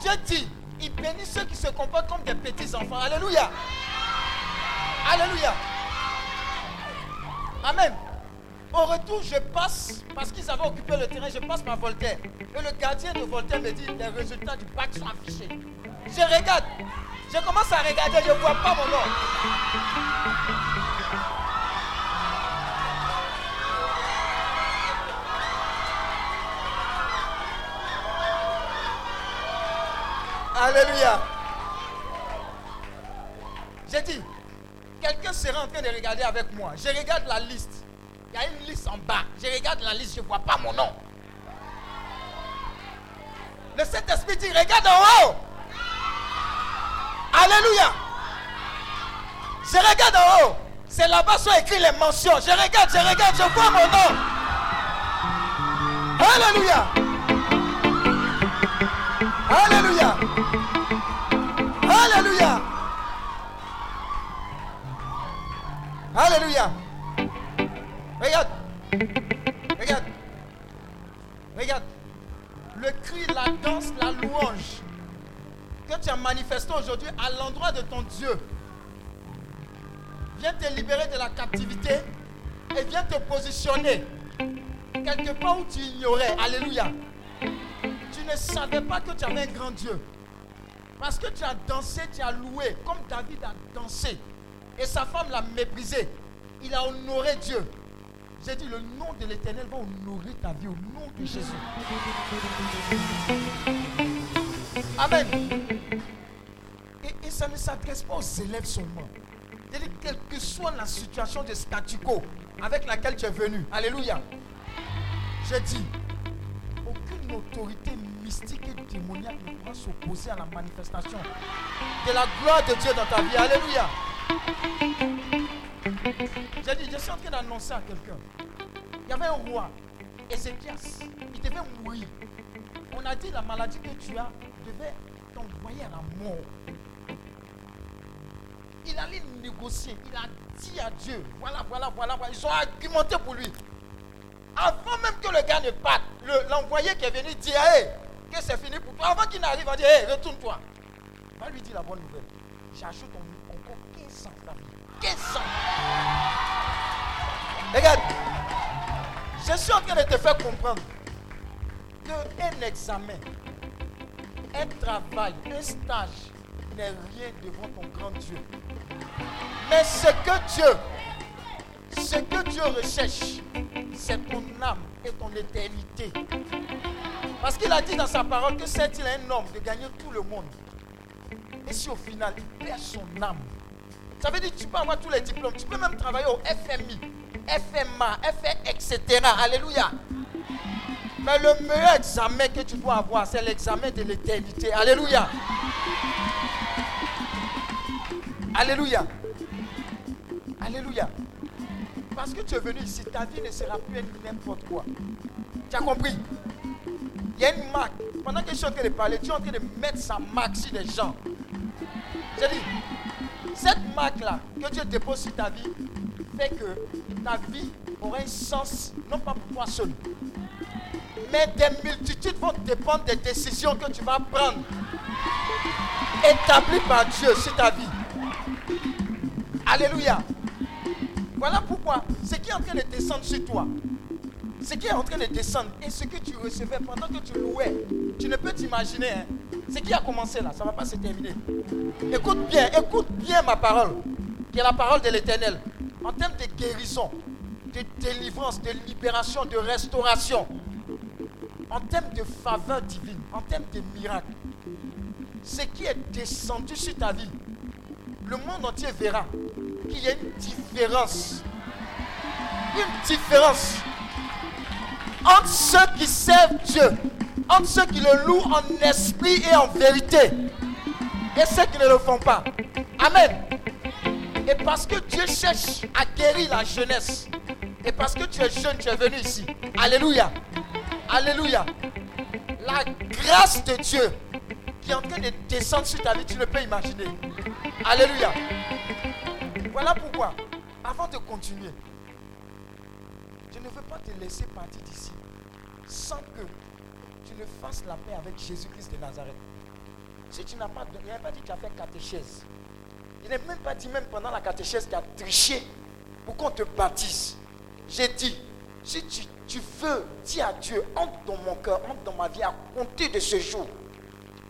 Dieu dit, il bénit ceux qui se comportent comme des petits enfants. Alléluia. Alléluia. Amen. Au retour, je passe, parce qu'ils avaient occupé le terrain, je passe par Voltaire. Et le gardien de Voltaire me dit, les résultats du bac sont affichés. Je regarde. Je commence à regarder, je ne vois pas mon nom. Alléluia. J'ai dit, quelqu'un sera en train de regarder avec moi. Je regarde la liste. Il y a une liste en bas. Je regarde la liste, je ne vois pas mon nom. Le Saint-Esprit dit, regarde en haut. Alléluia. Je regarde en haut. C'est là-bas sont écrit les mentions. Je regarde, je regarde, je vois mon nom. Alléluia. Alléluia. Alléluia. Alléluia. Regarde. Regarde. Regarde. Le cri, la danse, la louange que tu as manifesté aujourd'hui à l'endroit de ton Dieu vient te libérer de la captivité et vient te positionner quelque part où tu ignorais. Alléluia. Ne savais pas que tu avais un grand Dieu. Parce que tu as dansé, tu as loué, comme David a dansé. Et sa femme l'a méprisé. Il a honoré Dieu. J'ai dit, le nom de l'Éternel va honorer ta vie au nom de Jésus. Amen. Et, ça ne s'adresse pas aux élèves seulement. C'est-à-dire, quelle que soit la situation de statu quo avec laquelle tu es venu. Alléluia. J'ai dit, aucune autorité et démoniaque ne pourra s'opposer à la manifestation de la gloire de Dieu dans ta vie. Alléluia. J'ai dit, je suis en train d'annoncer à quelqu'un. Il y avait un roi, Ézéchias. Il devait mourir. On a dit la maladie que tu as devait t'envoyer à la mort. Il allait négocier. Il a dit à Dieu, voilà, voilà, voilà, voilà. Ils ont argumenté pour lui. Avant même que le gars ne parte, le- l'envoyé qui est venu dire, hey, que c'est fini pour toi. Avant qu'il n'arrive, on dit, hey, retourne-toi. Va lui dire la bonne nouvelle. J'ajoute en- encore 15 ans. ta vie. 15 ans. Regarde. Je suis en train de te faire comprendre qu'un examen, un travail, un stage n'est rien devant ton grand Dieu. Mais ce que Dieu, ce que Dieu recherche, c'est ton âme et ton éternité. Parce qu'il a dit dans sa parole que c'est-il un homme de gagner tout le monde? Et si au final il perd son âme, ça veut dire que tu peux avoir tous les diplômes, tu peux même travailler au FMI, FMA, FR, etc. Alléluia. Mais le meilleur examen que tu dois avoir, c'est l'examen de l'éternité. Alléluia. Alléluia. Alléluia. Parce que tu es venu ici, ta vie ne sera plus n'importe quoi. Tu as compris? Il y a une marque. Pendant que je suis en train de parler, tu es en train de mettre sa marque sur les gens. J'ai dit, cette marque-là que Dieu dépose sur ta vie fait que ta vie aura un sens, non pas pour toi seul, mais des multitudes vont dépendre des décisions que tu vas prendre, établies par Dieu sur ta vie. Alléluia. Voilà pourquoi ce qui est en train de descendre sur toi, ce qui est en train de descendre et ce que tu recevais pendant que tu louais, tu ne peux t'imaginer. hein. Ce qui a commencé là, ça ne va pas se terminer. Écoute bien, écoute bien ma parole, qui est la parole de l'éternel. En termes de guérison, de délivrance, de libération, de restauration, en termes de faveur divine, en termes de miracles, ce qui est descendu sur ta vie, le monde entier verra qu'il y a une différence. Une différence entre ceux qui servent Dieu, entre ceux qui le louent en esprit et en vérité, et ceux qui ne le font pas. Amen. Et parce que Dieu cherche à guérir la jeunesse, et parce que tu es jeune, tu es venu ici. Alléluia. Alléluia. La grâce de Dieu qui est en train de descendre sur ta vie, tu ne peux imaginer. Alléluia. Voilà pourquoi, avant de continuer, te laisser partir d'ici sans que tu ne fasses la paix avec Jésus-Christ de Nazareth. Si tu n'as pas, il n'a pas dit que tu as fait catéchèse. Il n'est même pas dit, même pendant la catéchèse, tu as triché pour qu'on te baptise. J'ai dit, si tu, tu veux, dis à Dieu, entre dans mon cœur, entre dans ma vie, à compter de ce jour,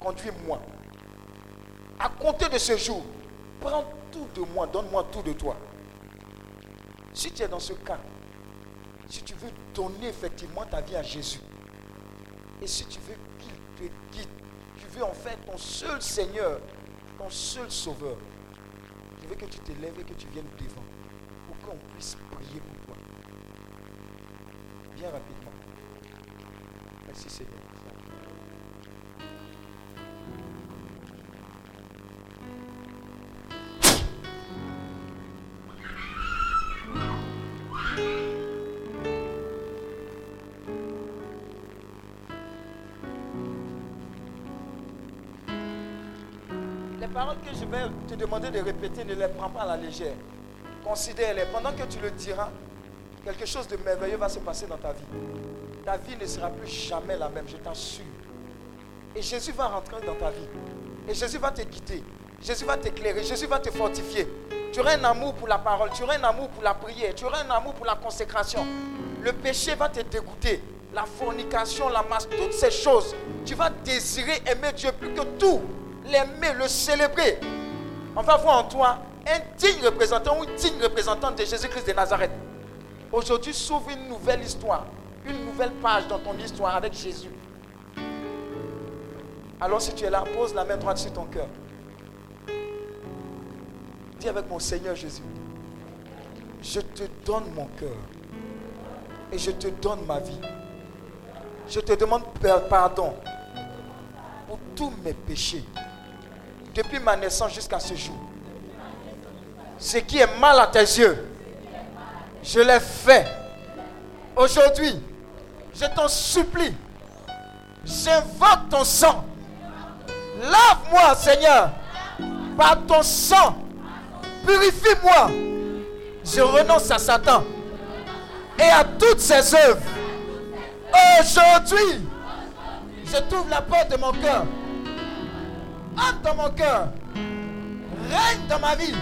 conduis-moi. À compter de ce jour, prends tout de moi, donne-moi tout de toi. Si tu es dans ce cas, si tu veux donner effectivement ta vie à Jésus, et si tu veux qu'il te guide, tu veux en faire ton seul Seigneur, ton seul Sauveur, je veux que tu te lèves et que tu viennes devant pour qu'on puisse prier pour toi. Viens rapidement. Merci Seigneur. Paroles que je vais te demander de répéter, ne les prends pas à la légère. Considère-les. Pendant que tu le diras, quelque chose de merveilleux va se passer dans ta vie. Ta vie ne sera plus jamais la même, je t'assure. Et Jésus va rentrer dans ta vie. Et Jésus va te guider. Jésus va t'éclairer. Jésus va te fortifier. Tu auras un amour pour la parole. Tu auras un amour pour la prière. Tu auras un amour pour la consécration. Le péché va te dégoûter. La fornication, la masse, toutes ces choses. Tu vas désirer aimer Dieu plus que tout. L'aimer, le célébrer. On va voir en toi un digne représentant ou une digne représentante de Jésus-Christ de Nazareth. Aujourd'hui s'ouvre une nouvelle histoire, une nouvelle page dans ton histoire avec Jésus. Alors si tu es là, pose la main droite sur ton cœur. Dis avec mon Seigneur Jésus, je te donne mon cœur et je te donne ma vie. Je te demande pardon pour tous mes péchés depuis ma naissance jusqu'à ce jour. Ce qui est mal à tes yeux, je l'ai fait. Aujourd'hui, je t'en supplie, j'invoque ton sang. Lave-moi, Seigneur, par ton sang. Purifie-moi. Je renonce à Satan et à toutes ses œuvres. Aujourd'hui, je t'ouvre la porte de mon cœur. Entre dans mon cœur. Règne dans ma vie.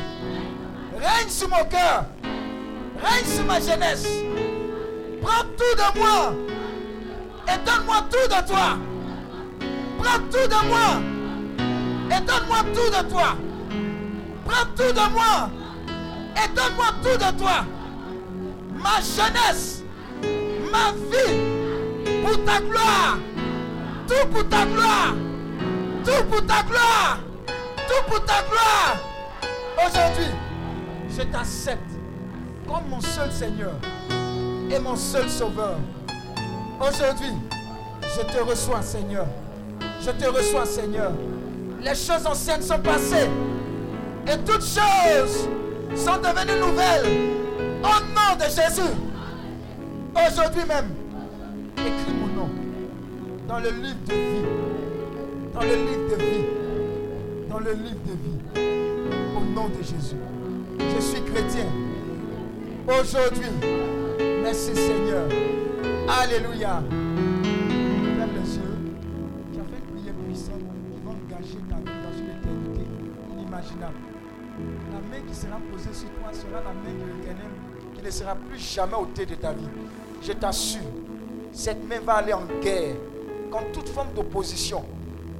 Règne sur mon cœur. Règne sur ma jeunesse. Prends tout de moi. Et donne-moi tout de toi. Prends tout de moi. Et donne-moi tout de toi. Prends tout de moi. Et donne-moi tout de toi. Ma jeunesse. Ma vie. Pour ta gloire. Tout pour ta gloire. Tout pour ta gloire. Tout pour ta gloire. Aujourd'hui, je t'accepte comme mon seul Seigneur et mon seul Sauveur. Aujourd'hui, je te reçois, Seigneur. Je te reçois, Seigneur. Les choses anciennes sont passées et toutes choses sont devenues nouvelles. Au nom de Jésus. Aujourd'hui même, écris mon nom dans le livre de vie. Dans le livre de vie. Dans le livre de vie. Au nom de Jésus. Je suis chrétien. Aujourd'hui, merci Seigneur. Alléluia. Ferme les yeux. As fait une prière puissante qui va engager ta vie dans une éternité inimaginable. La main qui sera posée sur toi sera la main de l'éternel qui ne sera plus jamais ôtée de ta vie. Je t'assure, cette main va aller en guerre contre toute forme d'opposition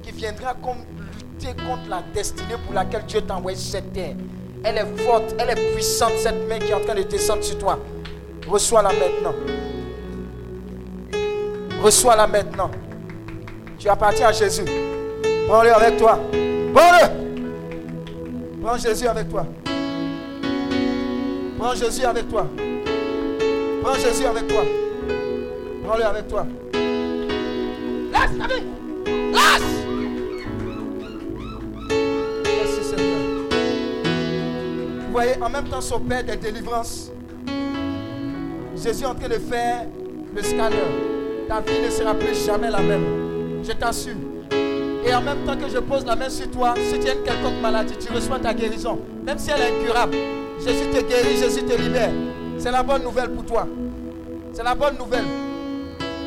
qui viendra comme lutter contre la destinée pour laquelle Dieu t'a envoyé cette terre. Elle est forte, elle est puissante, cette main qui est en train de descendre sur toi. Reçois-la maintenant. Reçois-la maintenant. Tu appartiens à Jésus. Prends-le avec toi. Prends-le. Prends Jésus avec toi. Prends Jésus avec toi. Prends Jésus avec toi. Prends-le avec toi. Laisse la vie. Voyez, en même temps, s'opère des délivrances. Jésus est en train de faire le scanner. Ta vie ne sera plus jamais la même. Je t'assure. Et en même temps que je pose la main sur toi, si tu as une quelconque maladie, tu reçois ta guérison. Même si elle est incurable. Jésus te guérit, Jésus te libère. C'est la bonne nouvelle pour toi. C'est la bonne nouvelle.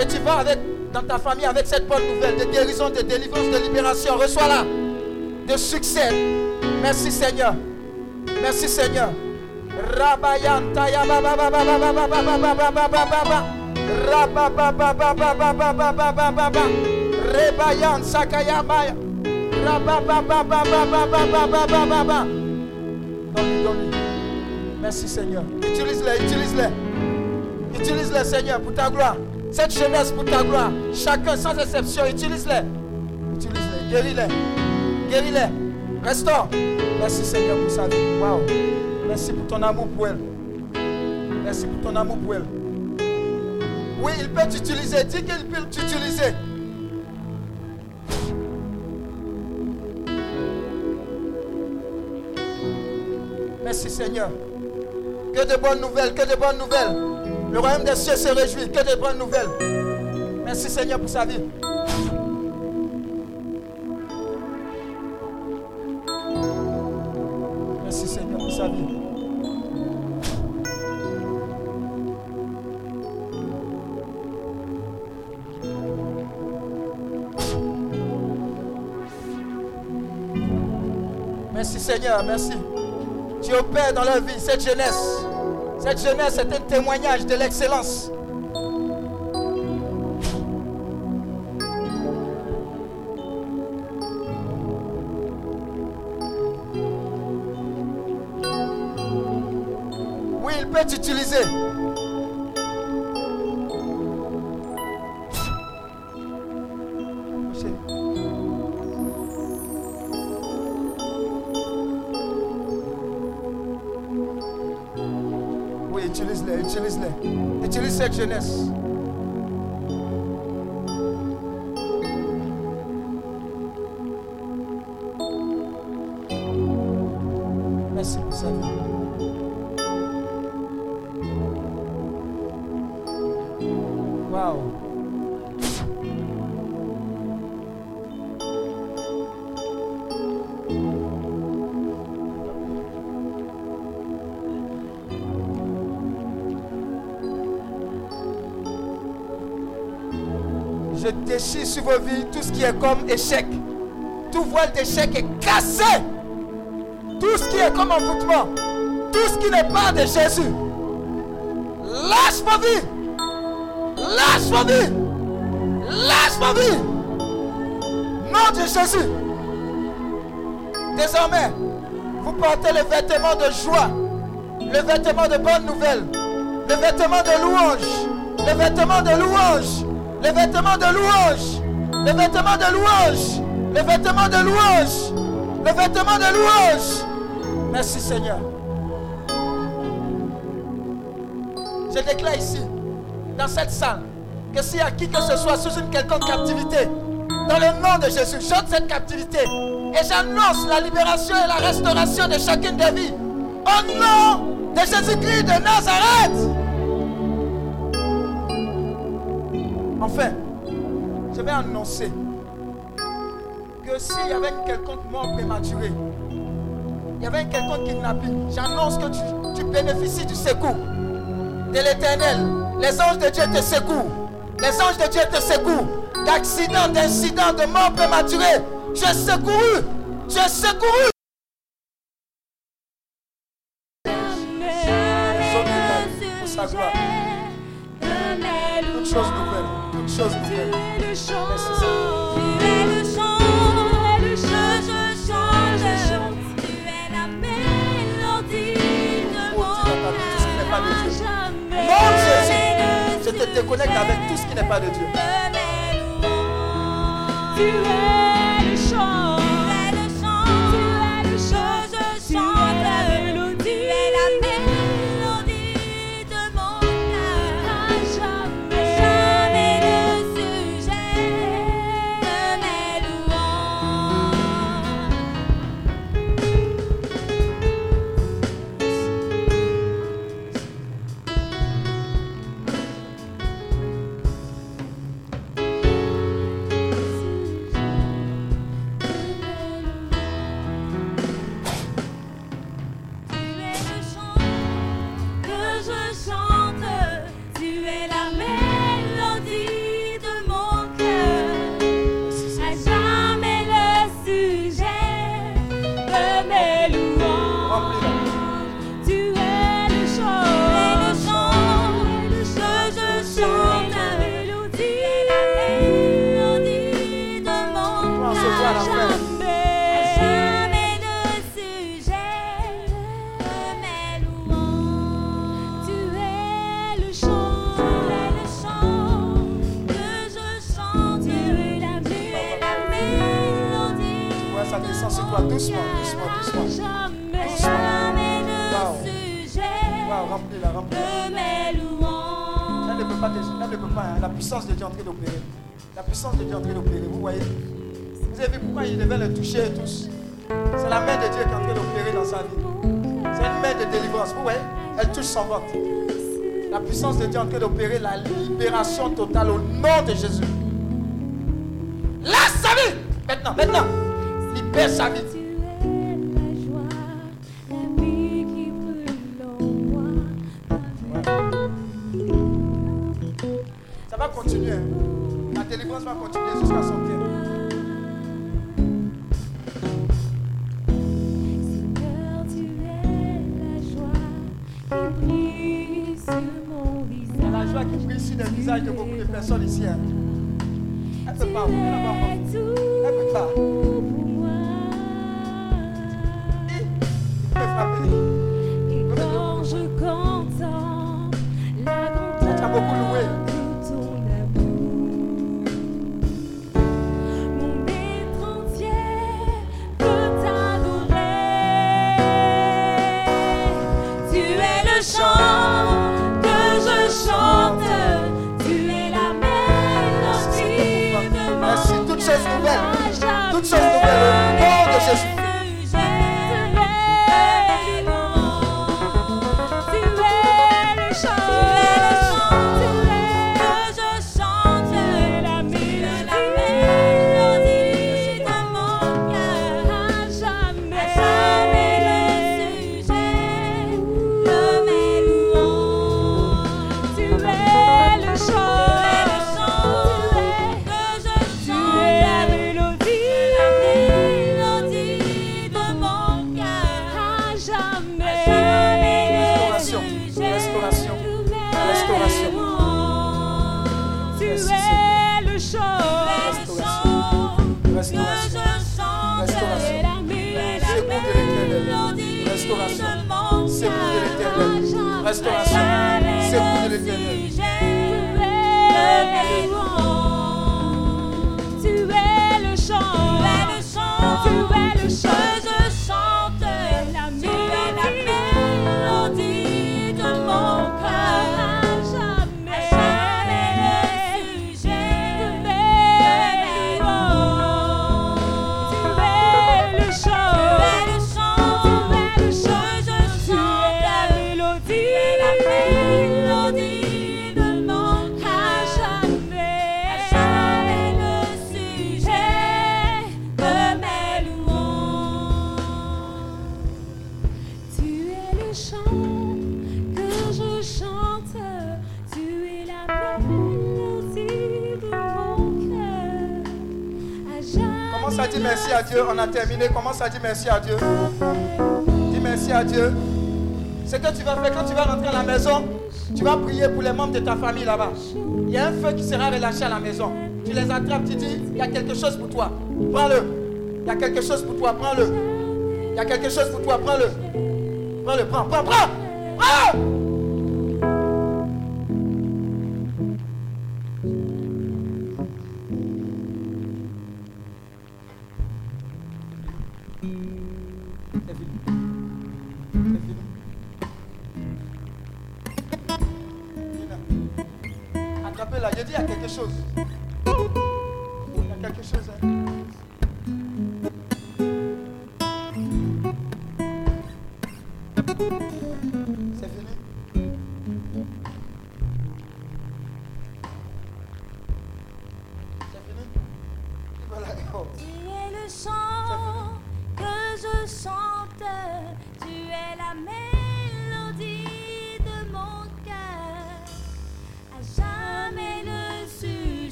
Et tu vas avec, dans ta famille avec cette bonne nouvelle de guérison, de délivrance, de libération. Reçois-la. De succès. Merci Seigneur. Merci Seigneur. Rabayanta ya ba ba ba ba ba ba ba ba ba ba ba ba ba ba ba. Raba ba ba ba ba ba ba ba ba ba ba ba. Rebayan sakaya baya. Raba ba ba ba ba ba ba ba ba ba ba ba. Donne-lui, donne-lui. Merci Seigneur. Utilise-les, utilise-les. Utilise-les Seigneur pour ta gloire. Cette jeunesse pour ta gloire. Chacun sans exception, utilise-les. Utilise-les, guéris-les. Guéris-les. Restaure. Merci Seigneur pour sa vie. Wow. Merci pour ton amour pour elle. Merci pour ton amour pour elle. Oui, il peut t'utiliser. Dis qu'il peut t'utiliser. Merci Seigneur. Que de bonnes nouvelles, que de bonnes nouvelles. Le royaume des cieux se réjouit. Que de bonnes nouvelles. Merci Seigneur pour sa vie. Merci Seigneur, merci. Tu opères dans leur vie cette jeunesse. Cette jeunesse est un témoignage de l'excellence. Peut t'utiliser. Oui, utilise-les, utilise-les. Utilise cette jeunesse. Sur vos vies tout ce qui est comme échec. Tout voile d'échec est cassé. Tout ce qui est comme envoûtement. Tout ce qui n'est pas de Jésus. Lâche vos vies. Lâche vos vies. Lâche vos vies. Nom de Jésus. Désormais, vous portez le vêtement de joie. Le vêtement de bonne nouvelle. Le vêtement de louange. Le vêtement de louange. Le vêtement de louange. Le vêtement de louange. Le vêtement de louange. Le vêtement de louange. Merci Seigneur. Je déclare ici, dans cette salle, que s'il y a qui que ce soit sous une quelconque captivité, dans le nom de Jésus, j'ôte cette captivité et j'annonce la libération et la restauration de chacune des vies. Au nom de Jésus-Christ de Nazareth. Enfin, je vais annoncer que s'il y avait quelconque mort prématurée, il y avait un quelconque kidnapping, j'annonce que tu, tu bénéficies du secours de l'éternel. Les anges de Dieu te secourent. Les anges de Dieu te secourent. D'accidents, d'incidents, de mort prématurée. Tu es secouru. Tu es secouru. Jésus, je te déconnecte avec tout ce qui n'est pas de Dieu. Puissance de Dieu est en train d'opérer. Vous voyez Vous avez vu pourquoi il devait le toucher tous C'est la main de Dieu qui est en train d'opérer dans sa vie. C'est une main de délivrance. Vous voyez Elle touche son ventre. La puissance de Dieu est en train d'opérer la libération totale au nom de Jésus. Laisse sa vie Maintenant, maintenant Libère sa vie. Ça va continuer. Hein. Délivrance va continuer jusqu'à son es la joie qui brille sur mon Il y a la visage. joie qui brille sur les visages de beaucoup de personnes ici. Dire merci à Dieu. Dis merci à Dieu. Ce que tu vas faire quand tu vas rentrer à la maison, tu vas prier pour les membres de ta famille là-bas. Il y a un feu qui sera relâché à la maison. Tu les attrapes, tu dis, il y a quelque chose pour toi. Prends-le. Il y a quelque chose pour toi, prends-le. Il y a quelque chose pour toi, prends-le. Prends-le, prends, prends, prends. Prends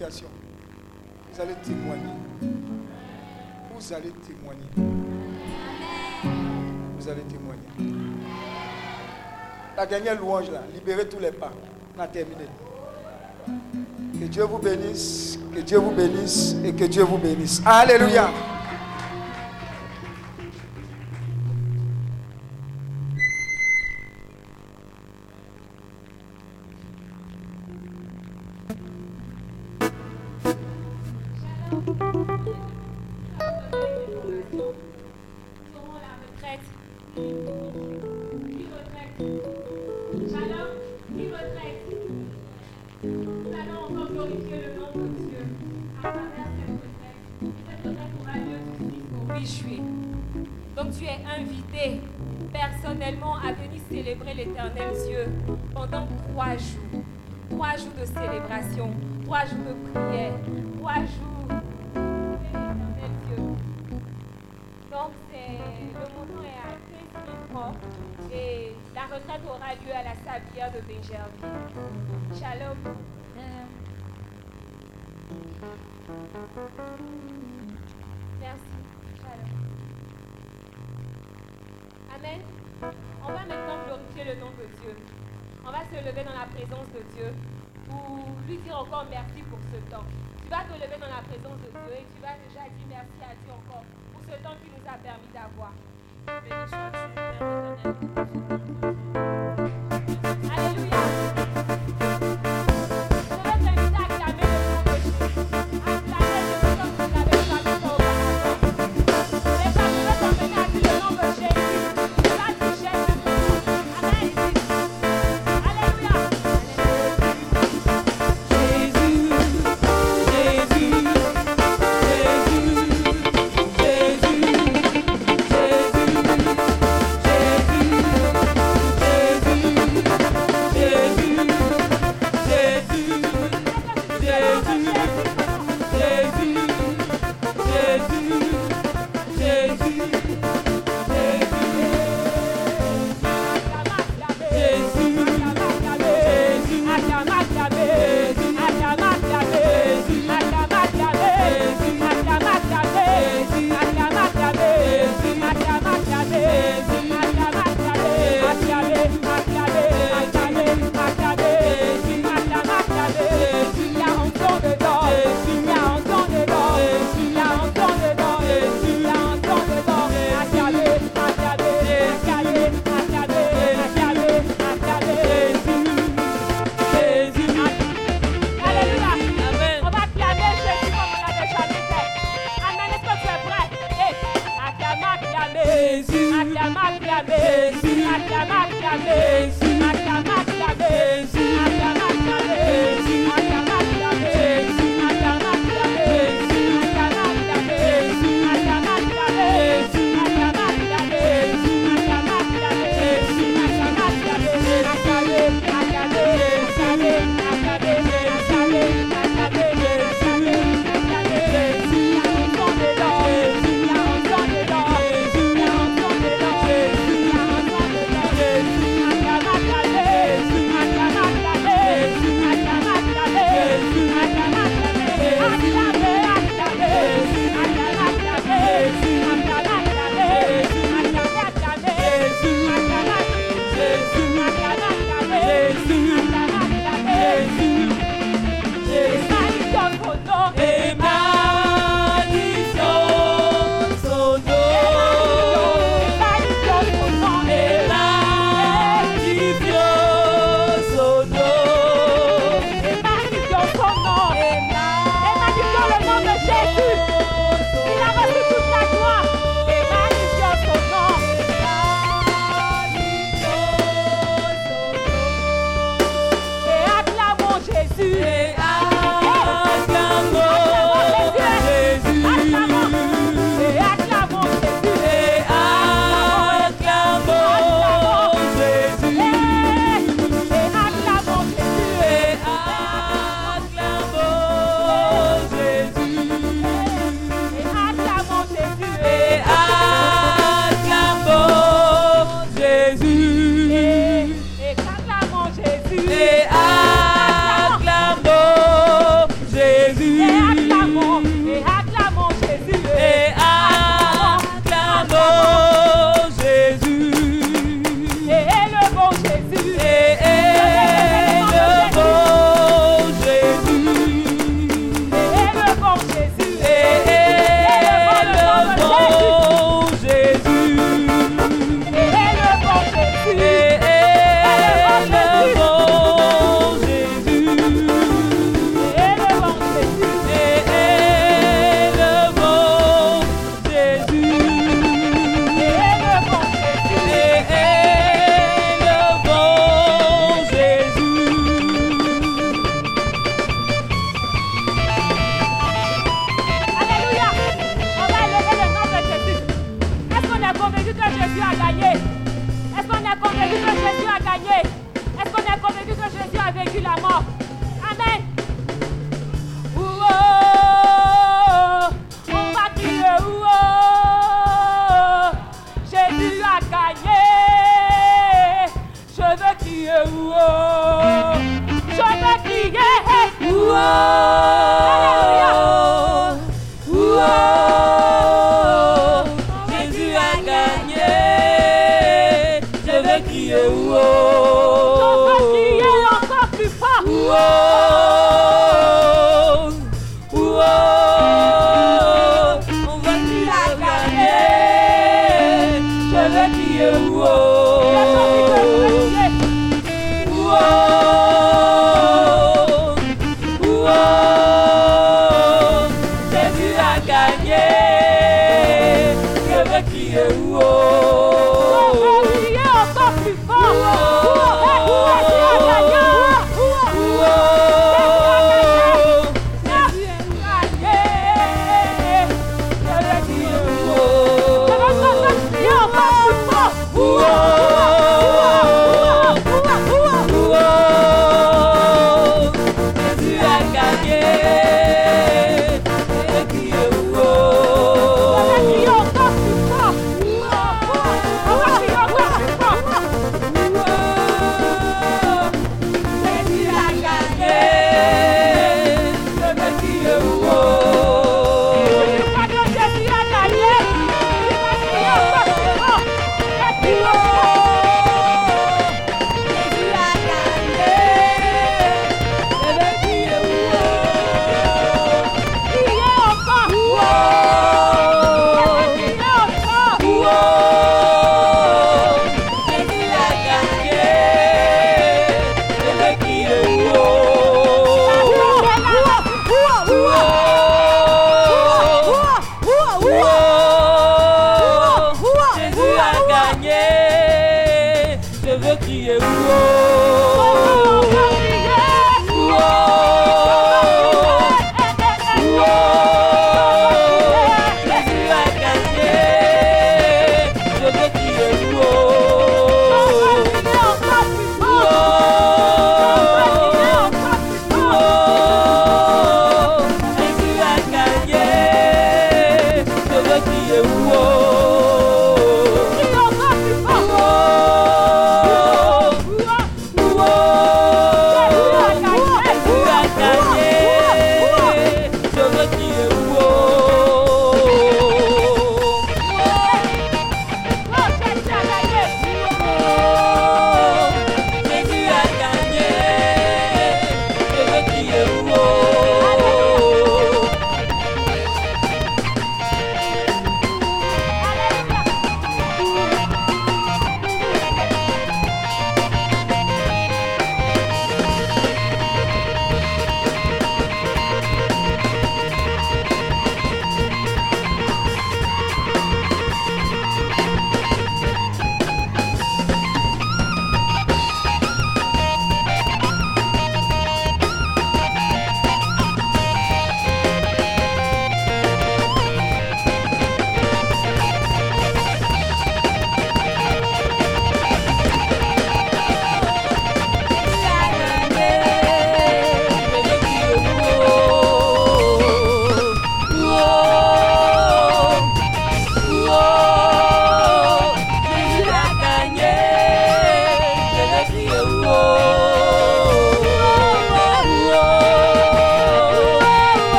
Vous allez témoigner. Vous allez témoigner. Vous allez témoigner. La dernière louange là, libérez tous les pas. On a terminé. Que Dieu vous bénisse, que Dieu vous bénisse et que Dieu vous bénisse. Alléluia. Trois jours. Trois jours de célébration, trois jours de prière, trois jours 15 000 francs et la retraite aura lieu à la Sablière de Bégerville. Shalom. Merci. Shalom. Amen. On va maintenant glorifier le nom de Dieu. On va se lever dans la présence de Dieu pour lui dire encore merci pour ce temps. Tu vas te lever dans la présence de Dieu et tu vas déjà dire merci à Dieu encore pour ce temps qu'il nous a permis d'avoir. Béni sois-tu,